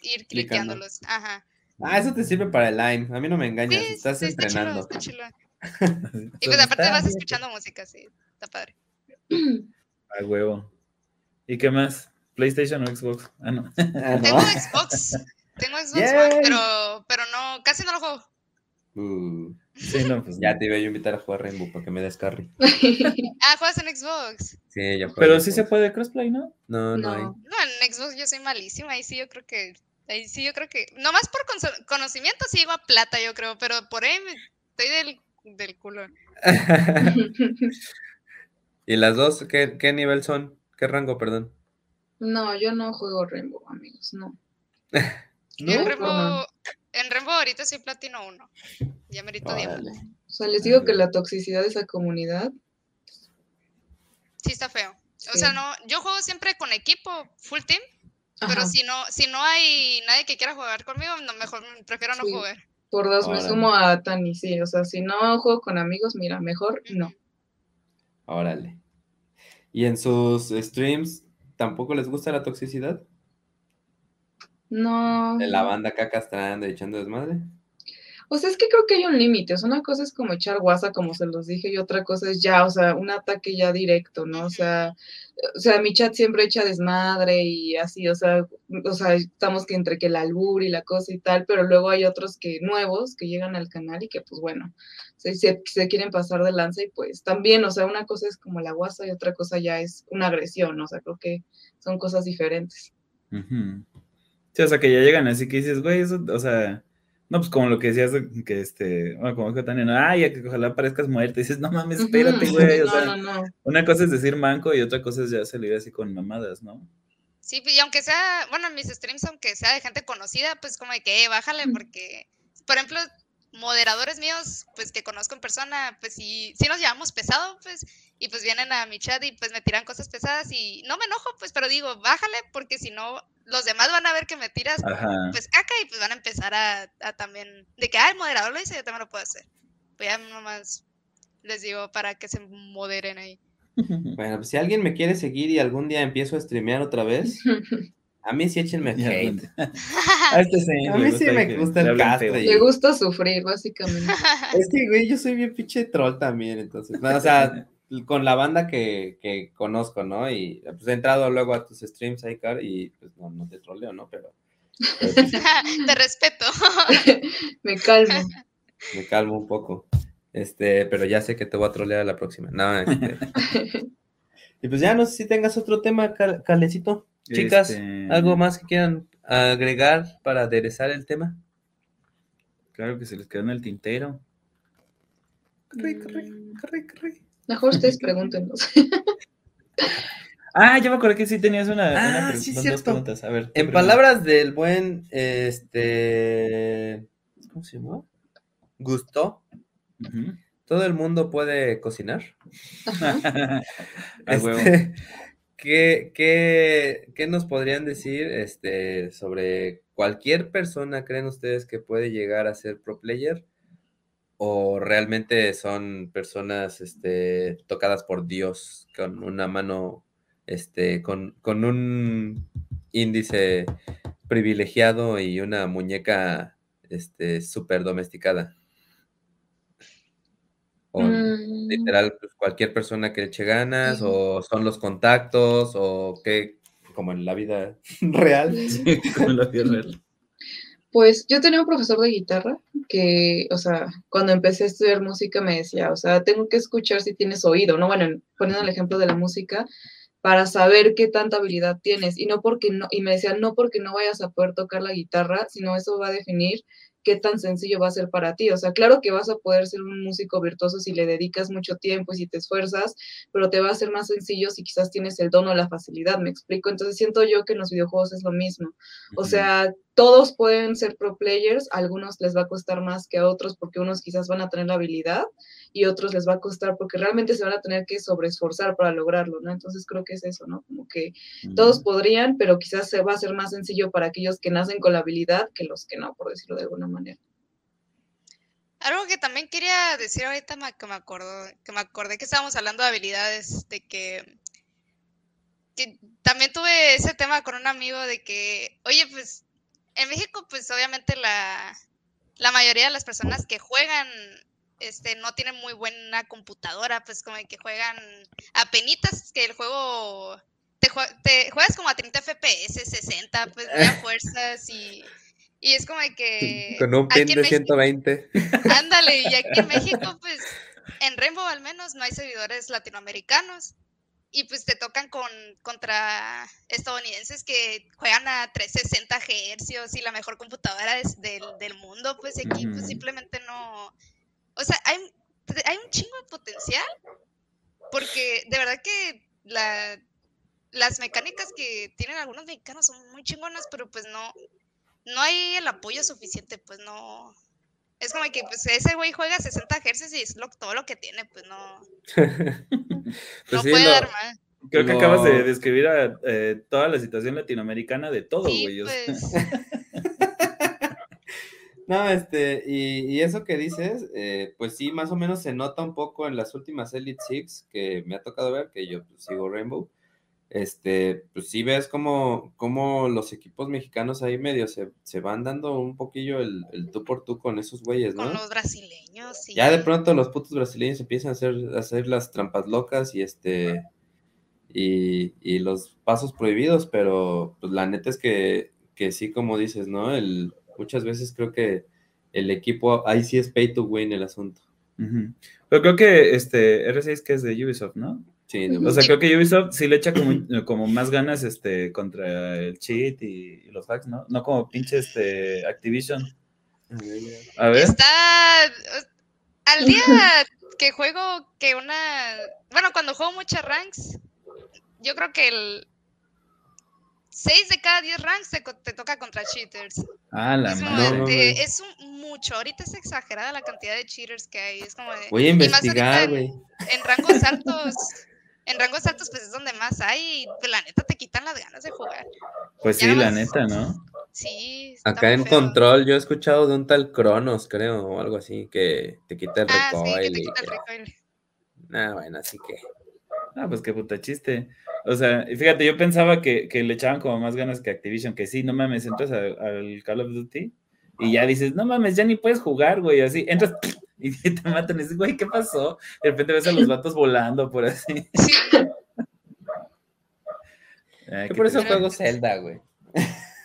ir cliqueándolos. Ajá. Ah, eso te sirve para el Lime. A mí no me engañas, Sí, estás sí, está entrenando. Chido, está chido. Y pues aparte vas escuchando música, sí, está padre. A huevo. ¿Y qué más? ¿PlayStation o Xbox? Ah, no. Tengo ¿no? Xbox, tengo Xbox. One, pero, pero no, casi no lo juego. Uh, Sí, no, pues. ya te iba a invitar a jugar Rainbow para que me des carry. Ah, juegas en Xbox. Sí, yo juego Pero en sí Xbox. se puede crossplay, ¿no? No, no, hay. No. No, en Xbox yo soy malísima, ahí sí yo creo que, ahí sí yo creo que, nomás por conocimiento sí llego a plata yo creo, pero por ahí me- estoy del, del culo. ¿Y las dos qué, qué nivel son? ¿Qué rango, perdón? No, yo no juego Rainbow, amigos, no. En ¿No? Rainbow, en Rainbow ahorita soy platino 1, ya merito Órale. diamante. O sea, les digo que la toxicidad de esa comunidad. Sí está feo. O sea, no, yo juego siempre con equipo, full team, pero si no, si no hay nadie que quiera jugar conmigo, no, mejor prefiero no Sí. jugar. por dos, me sumo a Tani, sí. O sea, si no juego con amigos, mira, mejor no. Órale. ¿Y en sus streams tampoco les gusta la toxicidad? No. De la banda acá castrando y echando desmadre. O sea, es que creo que hay un límite. O sea, una cosa es como echar guasa, como se los dije, y otra cosa es ya, o sea, un ataque ya directo, ¿no? O sea, o sea, mi chat siempre echa desmadre y así, o sea, o sea, estamos que entre que el albur y la cosa y tal, pero luego hay otros que nuevos que llegan al canal y que, pues bueno, se, se, se quieren pasar de lanza y pues también, o sea, una cosa es como la guasa y otra cosa ya es una agresión, o sea, creo que son cosas diferentes. Sí, o sea, que ya llegan así que dices, güey, eso, o sea, no, pues como lo que decías, de que este, bueno, como dijo Tania, no, ay, que ojalá parezcas muerta, y dices, no mames, espérate, güey, o No, sea, no, no. una cosa es decir manco y otra cosa es ya salir así con mamadas, ¿no? Sí, y aunque sea, bueno, mis streams, aunque sea de gente conocida, pues como de que, eh, bájale, porque, por ejemplo, moderadores míos, pues que conozco en persona, pues sí, sí nos llevamos pesado, pues, y pues vienen a mi chat y pues me tiran cosas pesadas y no me enojo, pues, pero digo, bájale, porque si no, los demás van a ver que me tiras, Ajá. pues caca y pues van a empezar a, a también, de que, ah, el moderador lo hizo, yo también lo puedo hacer. Pues ya nomás les digo para que se moderen ahí. Bueno, pues si alguien me quiere seguir y algún día empiezo a streamear otra vez, a mí sí échenme hate. A este sí, A mí sí gusta me que gusta el castre Le gusta sufrir, básicamente. Es que, güey, yo soy bien pinche troll también, entonces. no, o sea, con la banda que, que conozco, ¿no? Y pues he entrado luego a tus streams, Icar, y pues no, no te troleo, ¿no? Pero, pero, pues, Te respeto. Me calmo. me calmo un poco. Este, pero ya sé que te voy a trolear a la próxima. No, este. Y pues ya no sé si tengas otro tema, Cal- Calecito. Chicas, Este, ¿algo más que quieran agregar para aderezar el tema? Claro que se les quedó en el tintero. Corre, corre, Mm, corre, corre. Mejor ustedes pregúntenos. Ah, ya me acordé que sí tenías una, Ah, una sí, dos cierto. preguntas. A ver. ¿qué En pregunta? palabras del buen, este, ¿cómo se llama? Gusto, todo el mundo puede cocinar. Este, ¿qué, qué, qué nos podrían decir este, sobre cualquier persona creen ustedes que puede llegar a ser pro player? ¿O realmente son personas este, tocadas por Dios con una mano, este, con, con un índice privilegiado y una muñeca este, súper domesticada? O, Mm, literal, pues, cualquier persona que eche ganas, o son los contactos, o qué, como en la vida real. Sí, como en la vida real. Pues yo tenía un profesor de guitarra que, o sea, cuando empecé a estudiar música me decía, o sea, tengo que escuchar si tienes oído, ¿no? Bueno, poniendo el ejemplo de la música, para saber qué tanta habilidad tienes. Y no porque no, y me decía, no porque no vayas a poder tocar la guitarra, sino eso va a definir qué tan sencillo va a ser para ti. O sea, claro que vas a poder ser un músico virtuoso si le dedicas mucho tiempo y si te esfuerzas, pero te va a ser más sencillo si quizás tienes el don o la facilidad, me explico. Entonces siento yo que en los videojuegos es lo mismo. O sea, todos pueden ser pro players, a algunos les va a costar más que a otros porque unos quizás van a tener la habilidad y otros les va a costar porque realmente se van a tener que sobreesforzar para lograrlo, ¿no? Entonces creo que es eso, ¿no? Como que todos podrían, pero quizás se va a hacer más sencillo para aquellos que nacen con la habilidad que los que no, por decirlo de alguna manera. Algo que también quería decir ahorita que me acuerdo, que me acordé que estábamos hablando de habilidades, de que, que también tuve ese tema con un amigo de que, oye, pues en México, pues obviamente la, la mayoría de las personas que juegan este, no tienen muy buena computadora, pues como que juegan a penitas, que el juego te, juegas como a 30 FPS, 60, pues de fuerzas y, y es como que... Con un pin de 120. Ándale, y aquí en México, pues en Rainbow al menos no hay servidores latinoamericanos y pues te tocan con contra estadounidenses que juegan a 360 Hz y la mejor computadora del, del mundo, pues aquí pues simplemente no, o sea, hay, hay un chingo de potencial, porque de verdad que la, las mecánicas que tienen algunos mexicanos son muy chingonas, pero pues no, no hay el apoyo suficiente, pues no. Es como que pues ese güey juega 60 Hz y es todo lo que tiene, pues no. Pues no puede dar más. Creo que acabas de describir a eh, toda la situación latinoamericana de todo, güey. pues, No, este, y, eso que dices, eh, pues sí, más o menos se nota un poco en las últimas Elite Six que me ha tocado ver, que yo pues, sigo Rainbow. Este, pues sí ves como, como los equipos mexicanos ahí medio se, se van dando un poquillo el, el, tú por tú con esos güeyes, ¿no? Con los brasileños, sí. Ya de pronto los putos brasileños empiezan a hacer, a hacer las trampas locas y este, y, y los pasos prohibidos, pero pues la neta es que, que sí, como dices, ¿no? El, muchas veces creo que el equipo, ahí sí es pay to win el asunto. Pero creo que este R6 que es de Ubisoft, ¿no? Sí, o sea, creo que Ubisoft sí le echa como, como más ganas este, contra el cheat y, los hacks, ¿no? No como pinche este, Activision. A ver. Está al día que juego que una, bueno, cuando juego muchas ranks, yo creo que el 6 de cada 10 ranks te, toca contra cheaters. Ah, la es, madre. es un, mucho. Ahorita es exagerada la cantidad de cheaters que hay. Es como de, Voy a investigar, güey. En, rangos altos, en rangos altos, pues es donde más hay. Y pues, la neta te quitan las ganas de jugar. Pues sí, la neta, ¿no? Sí. Acá en control yo he escuchado de un tal Cronos, creo, o algo así, que te quita el ah, recoil. Sí, que te quita el recoil. Ah, bueno, así que. Ah, pues qué puta chiste. O sea, fíjate, yo pensaba que, que, le echaban como más ganas que Activision, que sí, no mames, entras al Call of Duty y ya dices, no mames, ya ni puedes jugar, güey, así, entras y te matan, y dices, güey, ¿qué pasó? De repente ves a los vatos volando por así. Ay, por eso juego Zelda, güey.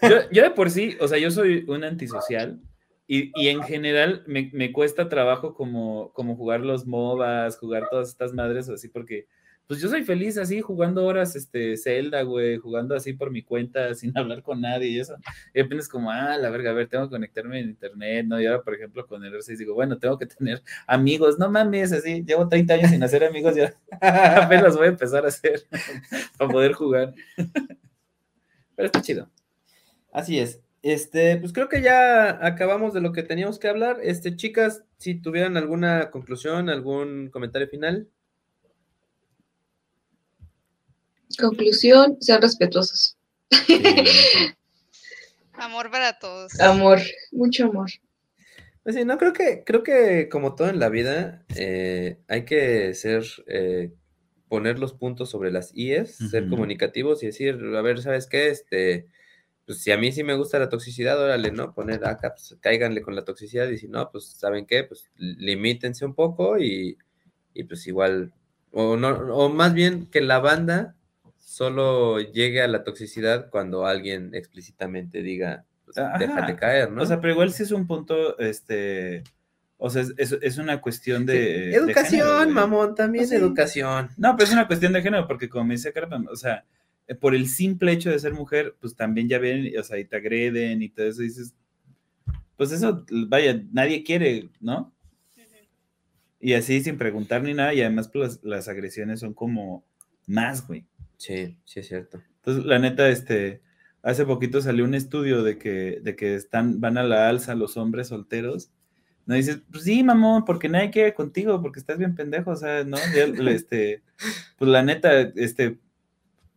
Yo, yo, de por sí, o sea, yo soy un antisocial y, y en general me, me, cuesta trabajo como, como jugar los MOBAs, jugar todas estas madres o así, porque pues yo soy feliz así jugando horas, este, Zelda, güey, jugando así por mi cuenta, sin hablar con nadie y eso. Y apenas como, ah, la verga, a ver, tengo que conectarme en internet, ¿no? Y ahora, por ejemplo, con el R6 digo, bueno, tengo que tener amigos, no mames, así, llevo 30 años sin hacer amigos, ya apenas voy a empezar a hacer para poder jugar. Pero está chido. Así es. Este, pues creo que ya acabamos de lo que teníamos que hablar. Este, chicas, si tuvieran alguna conclusión, algún comentario final. Conclusión, sean respetuosos. amor para todos. Amor, mucho amor. Pues sí, no, creo que, creo que como todo en la vida, eh, hay que ser, eh, poner los puntos sobre las IES, ser comunicativos y decir, a ver, ¿sabes qué? Este, pues si a mí sí me gusta la toxicidad, órale, ¿no? Poner acá, pues cáiganle con la toxicidad y si no, pues, ¿saben qué? Pues limítense un poco y, y pues igual, o, no, o más bien que la banda solo llegue a la toxicidad cuando alguien explícitamente diga, pues, déjate caer, ¿no? O sea, pero igual sí es un punto, este, o sea, es, es una cuestión de... Educación, mamón, también es educación. No, pero es una cuestión de género, porque como me dice Carmen, o sea, eh, por el simple hecho de ser mujer, pues también ya ven, o sea, y te agreden y todo eso, dices, pues eso, vaya, nadie quiere, ¿no? Y así sin preguntar ni nada, y además pues, las, agresiones son como más, güey. Sí, sí es cierto. Entonces, la neta, este, hace poquito salió un estudio de que, de que están, van a la alza los hombres solteros. No dices, pues sí, mamón, porque nadie quiere contigo, porque estás bien pendejo, o sea, ¿no? este, pues la neta, este,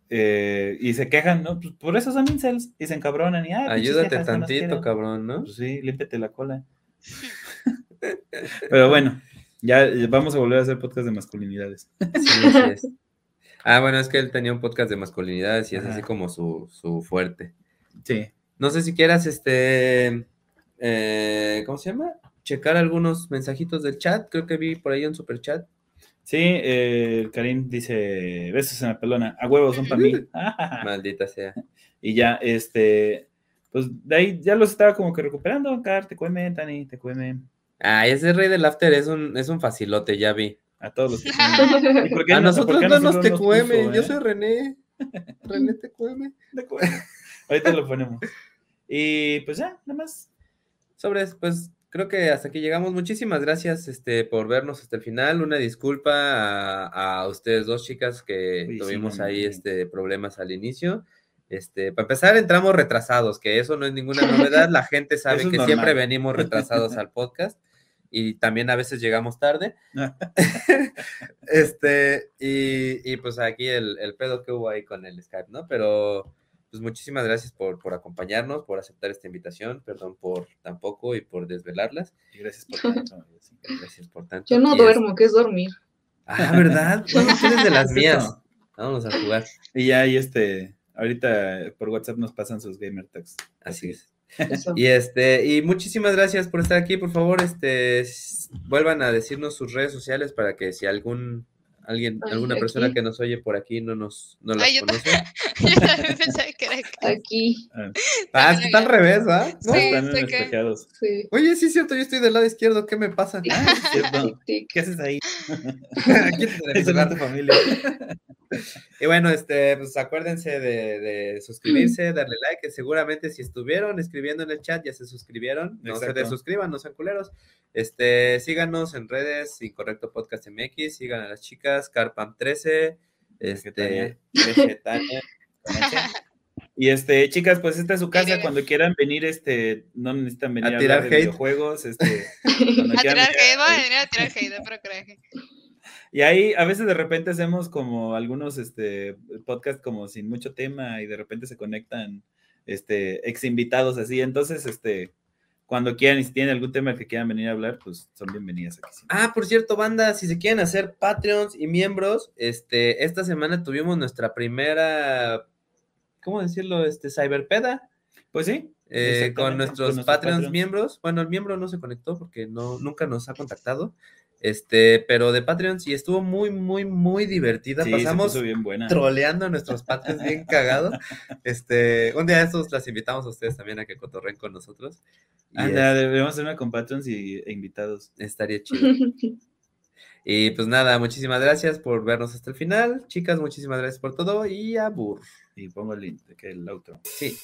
eh, y se quejan, ¿no? Pues por eso son incels, y se encabronan, y, Ayúdate tantito, cabrón, ¿no? Pues sí, límpete la cola. Pero bueno, ya vamos a volver a hacer podcast de masculinidades. Sí, Ah, bueno, es que él tenía un podcast de masculinidades y es así como su, fuerte. Sí. No sé si quieras, este, eh, ¿cómo se llama? Checar algunos mensajitos del chat. Creo que vi por ahí un super chat. Sí, eh, Karim dice, besos en la pelona, a huevos son para mí. Maldita sea. Y ya, este, pues de ahí ya los estaba como que recuperando, Car, te cueme, Tani, te cueme. Ah, ese rey del after es un, es un facilote, ya vi. A todos los que A nosotros no nos te cueme, yo eh? soy René. René te cueme. Ahorita lo ponemos. Y pues ya, nada más. Sobres, pues creo que hasta aquí llegamos. Muchísimas gracias este, por vernos hasta el final. Una disculpa a, ustedes dos chicas que tuvimos ahí este, problemas al inicio. Este, para empezar, entramos retrasados, que eso no es ninguna novedad. La gente sabe que siempre venimos retrasados al podcast y también a veces llegamos tarde. este, y, pues aquí el, el, pedo que hubo ahí con el Skype, ¿no? Pero pues muchísimas gracias por, por acompañarnos, por aceptar esta invitación, perdón por tampoco y por desvelarlas. Y gracias por tanto. gracias por tanto. Yo no duermo, ¿qué es dormir? Ah, ¿verdad? No, tienes de las mías. Vamos a jugar. Y ya ahí este, ahorita por WhatsApp nos pasan sus gamer tags. Así es. Y este, y muchísimas gracias por estar aquí. Por favor, este vuelvan a decirnos sus redes sociales para que si algún alguien, alguna persona que nos oye por aquí no nos no las conoce. yo también pensaba que era aquí. Ah, está al revés, ¿ah? Sí, están Sí. Oye, sí es cierto, yo estoy del lado izquierdo, ¿qué me pasa? Ah, ¿Qué haces ahí? Aquí te tu familia. Y bueno, este, pues acuérdense de, suscribirse, darle like, que seguramente si estuvieron escribiendo en el chat ya se suscribieron. No se desuscriban, no sean culeros. Este, síganos en redes, Incorrecto Podcast MX, sigan a las chicas, Carpam13, este, Y este, chicas, pues esta es su casa. Cuando quieran venir, este, no necesitan venir a, tirar de videojuegos. Este, a tirar hate, va a venir a tirar hate, pero y ahí a veces de repente hacemos como algunos este, podcasts como sin mucho tema y de repente se conectan este, ex invitados así. Entonces, este, cuando quieran y si tienen algún tema que quieran venir a hablar, pues son bienvenidas aquí. Ah, por cierto, banda, si se quieren hacer Patreons y miembros, este, esta semana tuvimos nuestra primera, ¿cómo decirlo? Este, Cyberpeda. Pues sí. Eh, con nuestros, Patreons, miembros. Bueno, el miembro no se conectó porque no, nunca nos ha contactado. Este, pero de Patreon sí estuvo muy, muy, muy divertida. Pasamos bien buena. troleando a nuestros Patreons bien cagados. Este, un día de estos las invitamos a ustedes también a que cotorren con nosotros. Anda, debemos hacer una con Patreons y, e invitados. Estaría chido. y pues nada, muchísimas gracias por vernos hasta el final. Chicas, muchísimas gracias por todo y abur. Y pongo el link, que el outro. Sí.